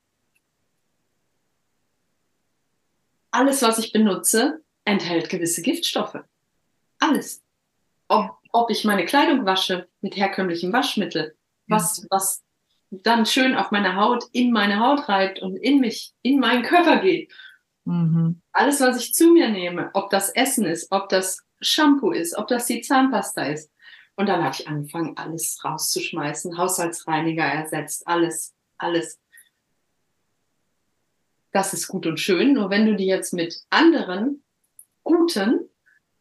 alles, was ich benutze, enthält gewisse Giftstoffe. Alles. Ob, ob ich meine Kleidung wasche mit herkömmlichem Waschmittel, was, was dann schön auf meine Haut, in meine Haut reibt und in mich, in meinen Körper geht. Mhm. Alles, was ich zu mir nehme, ob das Essen ist, ob das Shampoo ist, ob das die Zahnpasta ist. Und dann habe ich angefangen, alles rauszuschmeißen, Haushaltsreiniger ersetzt, alles, alles. Das ist gut und schön, nur wenn du die jetzt mit anderen guten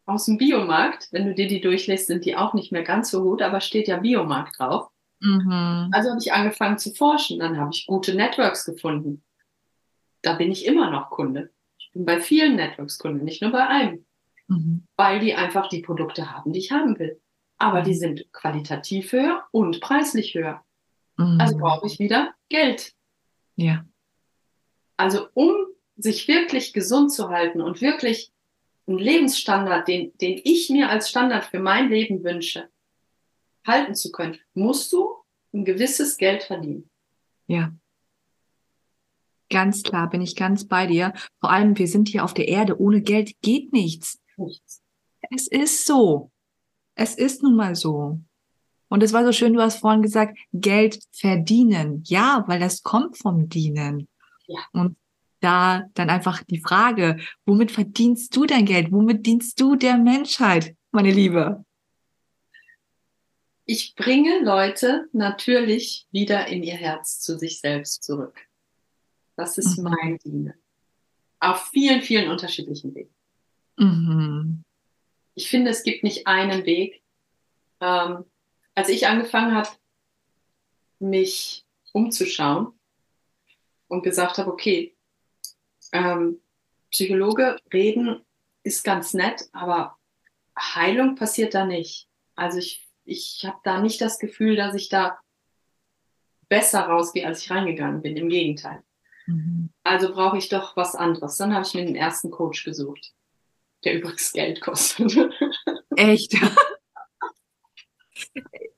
aus dem Biomarkt, wenn du dir die durchlässt, sind die auch nicht mehr ganz so gut, aber steht ja Biomarkt drauf. Mhm. Also habe ich angefangen zu forschen, dann habe ich gute Networks gefunden. Da bin ich immer noch Kunde. Ich bin bei vielen Networks Kunde, nicht nur bei einem Mhm. weil die einfach die Produkte haben, die ich haben will. Aber die sind qualitativ höher und preislich höher. Mhm. Also brauche ich wieder Geld. Ja. Also um sich wirklich gesund zu halten und wirklich einen Lebensstandard, den, den ich mir als Standard für mein Leben wünsche, halten zu können, musst du ein gewisses Geld verdienen. Ja. Ganz klar, bin ich ganz bei dir. Vor allem, wir sind hier auf der Erde. Ohne Geld geht nichts. Nichts. Es ist so. Es ist nun mal so. Und es war so schön, du hast vorhin gesagt, Geld verdienen. Ja, weil das kommt vom Dienen. Ja. Und da dann einfach die Frage, womit verdienst du dein Geld? Womit dienst du der Menschheit, meine Liebe? Ich bringe Leute natürlich wieder in ihr Herz zu sich selbst zurück. Das ist Mhm. mein Dienen. Auf vielen, vielen unterschiedlichen Wegen. Mhm. Ich finde, es gibt nicht einen Weg. Ähm, als ich angefangen habe, mich umzuschauen und gesagt habe, okay, ähm, Psychologe reden ist ganz nett, aber Heilung passiert da nicht. Also ich, ich habe da nicht das Gefühl, dass ich da besser rausgehe, als ich reingegangen bin. Im Gegenteil. Mhm. Also brauche ich doch was anderes. Dann habe ich mir den ersten Coach gesucht, der übrigens Geld kostet. Echt.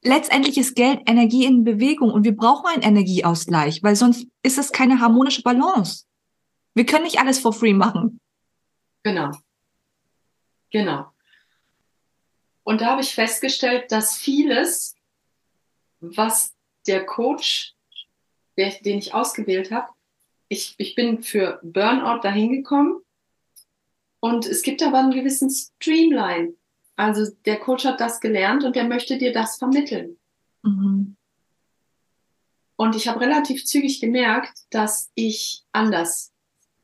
Letztendlich ist Geld Energie in Bewegung und wir brauchen einen Energieausgleich, weil sonst ist es keine harmonische Balance. Wir können nicht alles for free machen. Genau. Genau. Und da habe ich festgestellt, dass vieles, was der Coach, der, den ich ausgewählt habe, ich, ich bin für Burnout dahin gekommen und es gibt aber einen gewissen Streamline. Also der Coach hat das gelernt und der möchte dir das vermitteln. Mhm. Und ich habe relativ zügig gemerkt, dass ich anders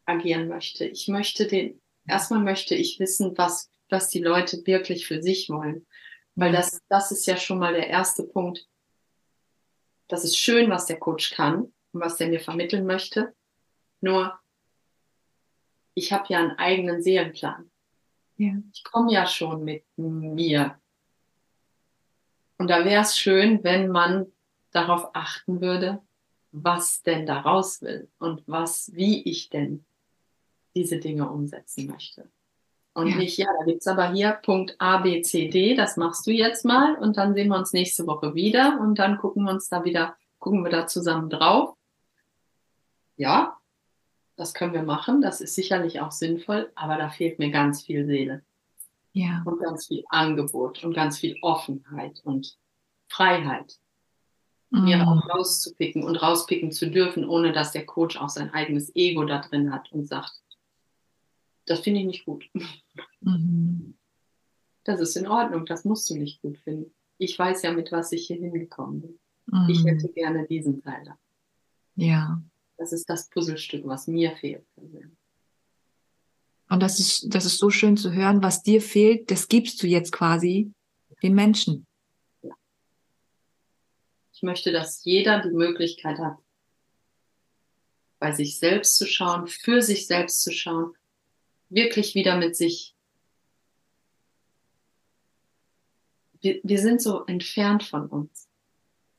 agieren möchte. Ich möchte den, erstmal möchte ich wissen, was, was die Leute wirklich für sich wollen. Weil das, das ist ja schon mal der erste Punkt. Das ist schön, was der Coach kann und was der mir vermitteln möchte. Nur, ich habe ja einen eigenen Seelenplan. Ja. Ich komme ja schon mit mir. Und da wäre es schön, wenn man darauf achten würde, was denn da raus will und was, wie ich denn diese Dinge umsetzen möchte. Und Ja. nicht, ja, da gibt's aber hier Punkt A, B, C, D, das machst du jetzt mal und dann sehen wir uns nächste Woche wieder und dann gucken wir uns da wieder, gucken wir da zusammen drauf. Ja, das können wir machen, das ist sicherlich auch sinnvoll, aber da fehlt mir ganz viel Seele Ja. und ganz viel Angebot und ganz viel Offenheit und Freiheit, mir Mhm. auch rauszupicken und rauspicken zu dürfen, ohne dass der Coach auch sein eigenes Ego da drin hat und sagt, das finde ich nicht gut. Mhm. Das ist in Ordnung, das musst du nicht gut finden. Ich weiß ja, mit was ich hier hingekommen bin. Mhm. Ich hätte gerne diesen Teil da. Ja. Das ist das Puzzlestück, was mir fehlt. Und das ist, das ist so schön zu hören, was dir fehlt, das gibst du jetzt quasi den Menschen. Ich möchte, dass jeder die Möglichkeit hat, bei sich selbst zu schauen, für sich selbst zu schauen, wirklich wieder mit sich. Wir, wir sind so entfernt von uns.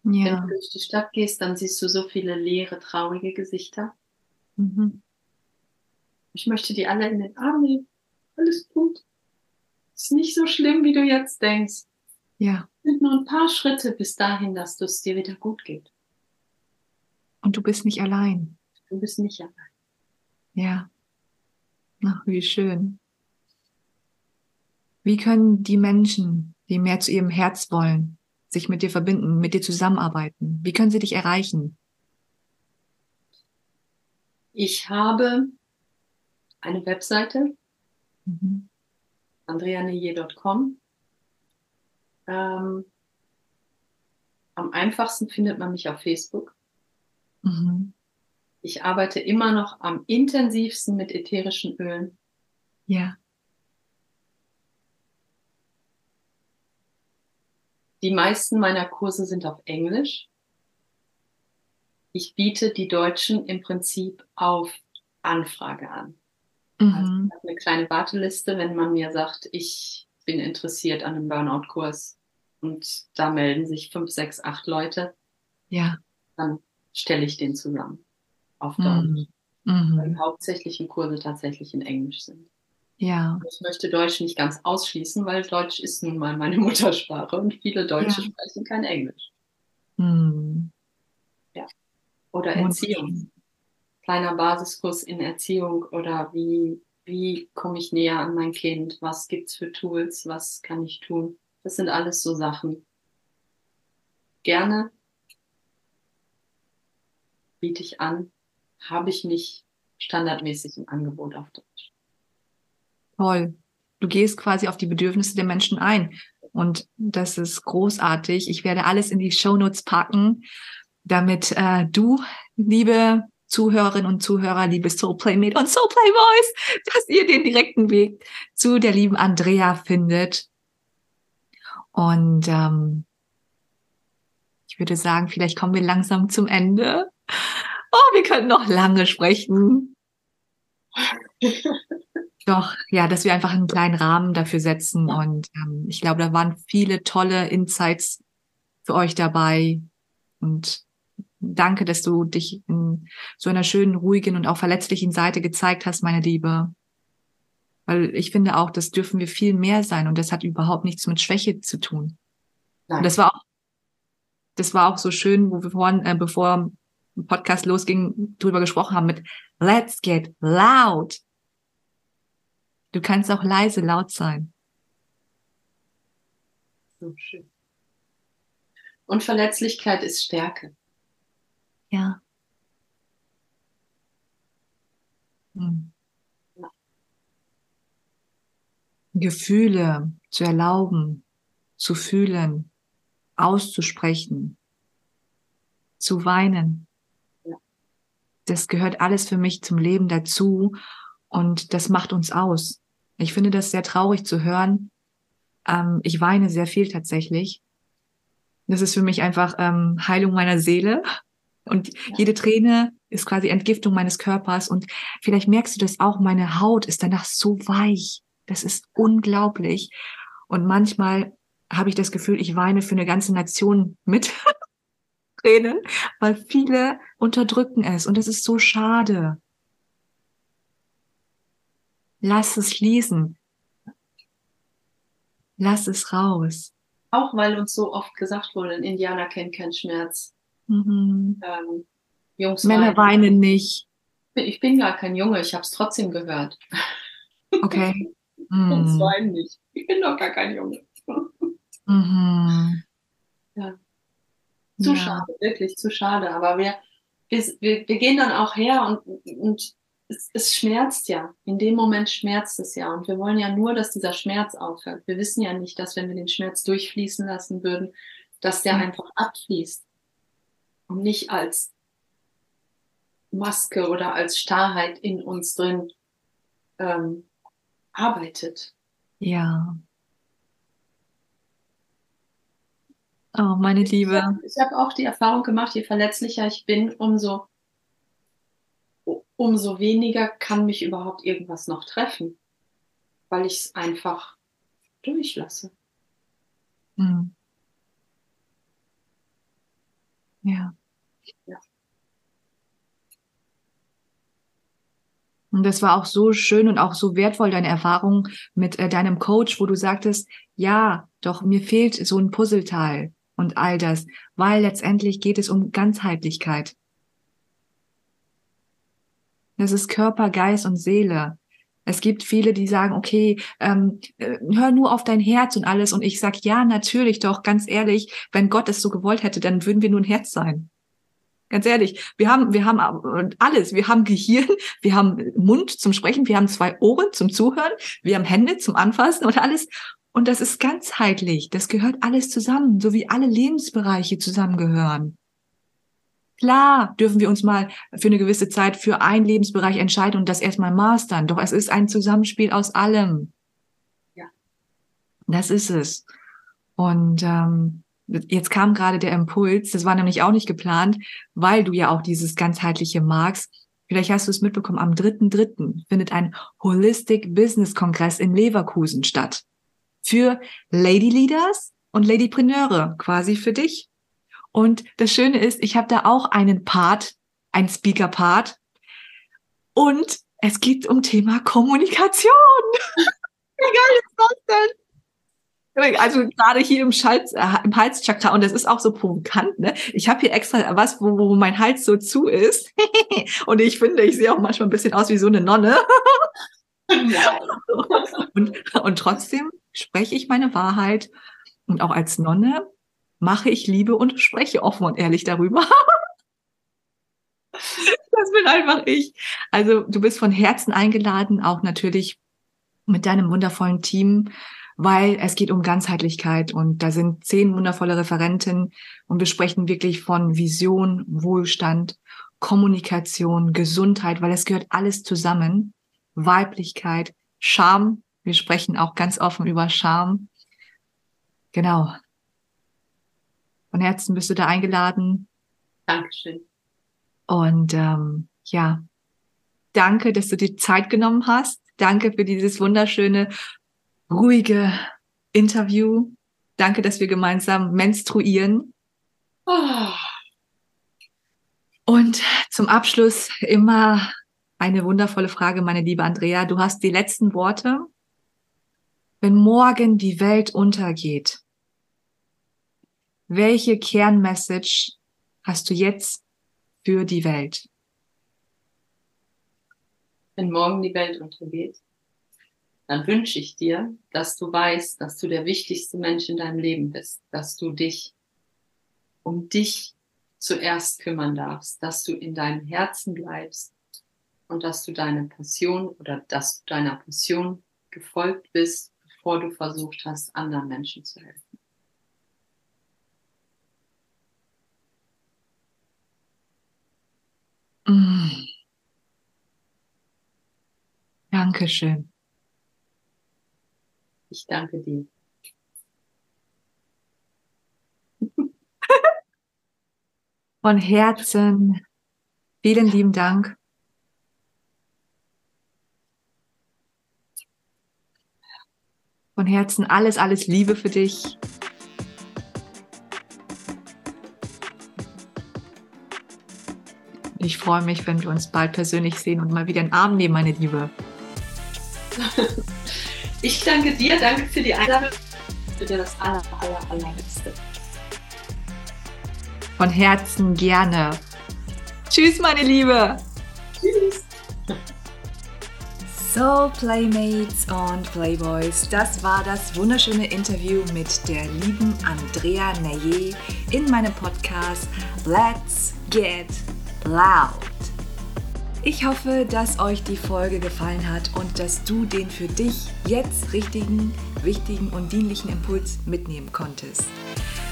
Wenn Ja. du durch die Stadt gehst, dann siehst du so viele leere, traurige Gesichter. Mhm. Ich möchte die alle in den Arm nehmen. Alles gut. Ist nicht so schlimm, wie du jetzt denkst. Ja. Es sind nur ein paar Schritte bis dahin, dass es dir wieder gut geht. Und du bist nicht allein. Du bist nicht allein. Ja. Ach, wie schön. Wie können die Menschen, die mehr zu ihrem Herz wollen, sich mit dir verbinden, mit dir zusammenarbeiten? Wie können sie dich erreichen? Ich habe eine Webseite, Mhm. andreaneye.com. Ähm, am einfachsten findet man mich auf Facebook. Mhm. Ich arbeite immer noch am intensivsten mit ätherischen Ölen. Ja. Die meisten meiner Kurse sind auf Englisch. Ich biete die Deutschen im Prinzip auf Anfrage an. Also Mhm. ich habe eine kleine Warteliste, wenn man mir sagt, ich bin interessiert an einem Burnout-Kurs und da melden sich fünf, sechs, acht Leute, Ja. dann stelle ich den zusammen auf Deutsch. Mhm. Weil die Mhm. hauptsächlichen Kurse tatsächlich in Englisch sind. Ja. Ich möchte Deutsch nicht ganz ausschließen, weil Deutsch ist nun mal meine Muttersprache und viele Deutsche Ja. sprechen kein Englisch. Hm. Oder Erziehung. Kleiner Basiskurs in Erziehung oder wie, wie komme ich näher an mein Kind? Was gibt's für Tools? Was kann ich tun? Das sind alles so Sachen. Gerne biete ich an, habe ich nicht standardmäßig im Angebot auf Deutsch. Toll. Du gehst quasi auf die Bedürfnisse der Menschen ein. Und das ist großartig. Ich werde alles in die Shownotes packen, damit äh, du, liebe Zuhörerinnen und Zuhörer, liebe Soul Playmate und Soul Playboys, dass ihr den direkten Weg zu der lieben Andrea findet. Und ähm, ich würde sagen, vielleicht kommen wir langsam zum Ende. Oh, wir können noch lange sprechen. Doch, ja, dass wir einfach einen kleinen Rahmen dafür setzen. Und ähm, ich glaube, da waren viele tolle Insights für euch dabei. Und danke, dass du dich in so einer schönen, ruhigen und auch verletzlichen Seite gezeigt hast, meine Liebe. Weil ich finde auch, das dürfen wir viel mehr sein und das hat überhaupt nichts mit Schwäche zu tun. Nein. Und das war auch, das war auch so schön, wo wir vorhin, äh, bevor Podcast losging, drüber gesprochen haben mit Let's get loud. Du kannst auch leise laut sein. So schön. Und Verletzlichkeit ist Stärke. Ja. Hm. Gefühle zu erlauben, zu fühlen, auszusprechen, zu weinen. Ja. Das gehört alles für mich zum Leben dazu und das macht uns aus. Ich finde das sehr traurig zu hören. Ähm, ich weine sehr viel tatsächlich. Das ist für mich einfach ähm, Heilung meiner Seele. Und Ja. jede Träne ist quasi Entgiftung meines Körpers. Und vielleicht merkst du das auch, meine Haut ist danach so weich. Das ist unglaublich. Und manchmal habe ich das Gefühl, ich weine für eine ganze Nation mit Tränen, weil viele unterdrücken es. Und das ist so schade. Lass es fließen. Lass es raus. Auch weil uns so oft gesagt wurde, ein Indianer kennt keinen Schmerz. Mhm. Ähm, Jungs Männer weinen nicht. Ich bin gar kein Junge, ich habe es trotzdem gehört. Okay. Jungs Mhm. weinen nicht. Ich bin doch gar kein Junge. Mhm. Ja. Zu Ja. schade, wirklich zu schade. Aber wir, wir, wir, wir gehen dann auch her und, und es, es schmerzt ja. In dem Moment schmerzt es ja. Und wir wollen ja nur, dass dieser Schmerz aufhört. Wir wissen ja nicht, dass wenn wir den Schmerz durchfließen lassen würden, dass der Ja. einfach abfließt. Und nicht als Maske oder als Starrheit in uns drin ähm, arbeitet. Ja. Oh, meine Liebe. Ich habe auch die Erfahrung gemacht, je verletzlicher ich bin, umso, umso weniger kann mich überhaupt irgendwas noch treffen, weil ich es einfach durchlasse. Mhm. Ja. Ja. Und das war auch so schön und auch so wertvoll, deine Erfahrung mit äh, deinem Coach, wo du sagtest, ja, doch mir fehlt so ein Puzzleteil und all das, weil letztendlich geht es um Ganzheitlichkeit. Das ist Körper, Geist und Seele. Es gibt viele, die sagen, okay, ähm, äh, hör nur auf dein Herz und alles. Und ich sag, ja, natürlich doch, ganz ehrlich, wenn Gott es so gewollt hätte, dann würden wir nur ein Herz sein. Ganz ehrlich, wir haben, wir haben äh, alles. Wir haben Gehirn, wir haben Mund zum Sprechen, wir haben zwei Ohren zum Zuhören, wir haben Hände zum Anfassen und alles. Und das ist ganzheitlich. Das gehört alles zusammen, so wie alle Lebensbereiche zusammengehören. Klar dürfen wir uns mal für eine gewisse Zeit für einen Lebensbereich entscheiden und das erstmal mastern. Doch es ist ein Zusammenspiel aus allem. Ja. Das ist es. Und ähm, jetzt kam gerade der Impuls, das war nämlich auch nicht geplant, weil du ja auch dieses ganzheitliche magst. Vielleicht hast du es mitbekommen, am 3.3. findet ein Holistic Business Kongress in Leverkusen statt. Für Lady Leaders und Ladypreneure, quasi für dich. Und das Schöne ist, ich habe da auch einen Part, einen Speaker-Part. Und es geht um Thema Kommunikation. Wie geil ist das denn? Also gerade hier im, Schals, äh, im Halschakra, und das ist auch so provokant, ne? Ich habe hier extra was, wo, wo mein Hals so zu ist. und ich finde, ich sehe auch manchmal ein bisschen aus wie so eine Nonne. und, und trotzdem spreche ich meine Wahrheit. Und auch als Nonne mache ich Liebe und spreche offen und ehrlich darüber. das bin einfach ich. Also du bist von Herzen eingeladen, auch natürlich mit deinem wundervollen Team weil es geht um Ganzheitlichkeit und da sind zehn wundervolle Referenten und wir sprechen wirklich von Vision, Wohlstand, Kommunikation, Gesundheit, weil es gehört alles zusammen. Weiblichkeit, Charme. Wir sprechen auch ganz offen über Charme. Genau. Von Herzen bist du da eingeladen. Dankeschön. Und ähm, ja, danke, dass du dir Zeit genommen hast. Danke für dieses wunderschöne ruhige Interview. Danke, dass wir gemeinsam menstruieren. Oh. Und zum Abschluss immer eine wundervolle Frage, meine liebe Andrea. Du hast die letzten Worte. Wenn morgen die Welt untergeht, welche Kernmessage hast du jetzt für die Welt? Wenn morgen die Welt untergeht, dann wünsche ich dir, dass du weißt, dass du der wichtigste Mensch in deinem Leben bist, dass du dich um dich zuerst kümmern darfst, dass du in deinem Herzen bleibst und dass du deine Passion oder dass du deiner Passion gefolgt bist, bevor du versucht hast, anderen Menschen zu helfen. Dankeschön. Ich danke dir. Von Herzen vielen lieben Dank. Von Herzen alles, alles Liebe für dich. Ich freue mich, wenn wir uns bald persönlich sehen und mal wieder in den Arm nehmen, meine Liebe. Ich danke dir, danke für die Einladung. Für dir das aller, aller, allerbeste. Von Herzen gerne. Tschüss, meine Liebe. Tschüss. So, Playmates und Playboys, das war das wunderschöne Interview mit der lieben Andrea Naye in meinem Podcast Let's Get Loud. Ich hoffe, dass euch die Folge gefallen hat und dass du den für dich jetzt richtigen, wichtigen und dienlichen Impuls mitnehmen konntest.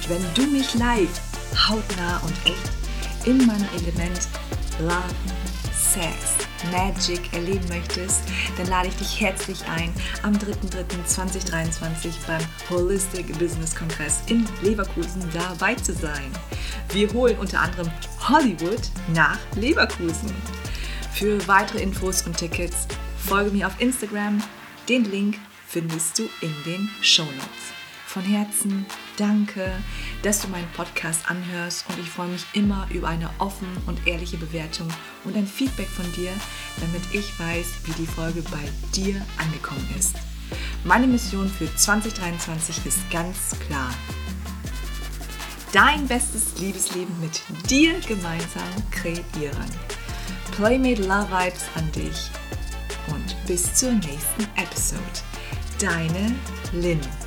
Wenn du mich live, hautnah und echt in meinem Element Love, Sex, Magic erleben möchtest, dann lade ich dich herzlich ein am 3.3.2023 beim Holistic Business Kongress in Leverkusen dabei zu sein. Wir holen unter anderem Hollywood nach Leverkusen. Für weitere Infos und Tickets folge mir auf Instagram. Den Link findest du in den Show Notes. Von Herzen danke, dass du meinen Podcast anhörst und ich freue mich immer über eine offene und ehrliche Bewertung und ein Feedback von dir, damit ich weiß, wie die Folge bei dir angekommen ist. Meine Mission für 2023 ist ganz klar. Dein bestes Liebesleben mit dir gemeinsam kreieren. Playmate Love Vibes an dich und bis zur nächsten Episode. Deine Lynn.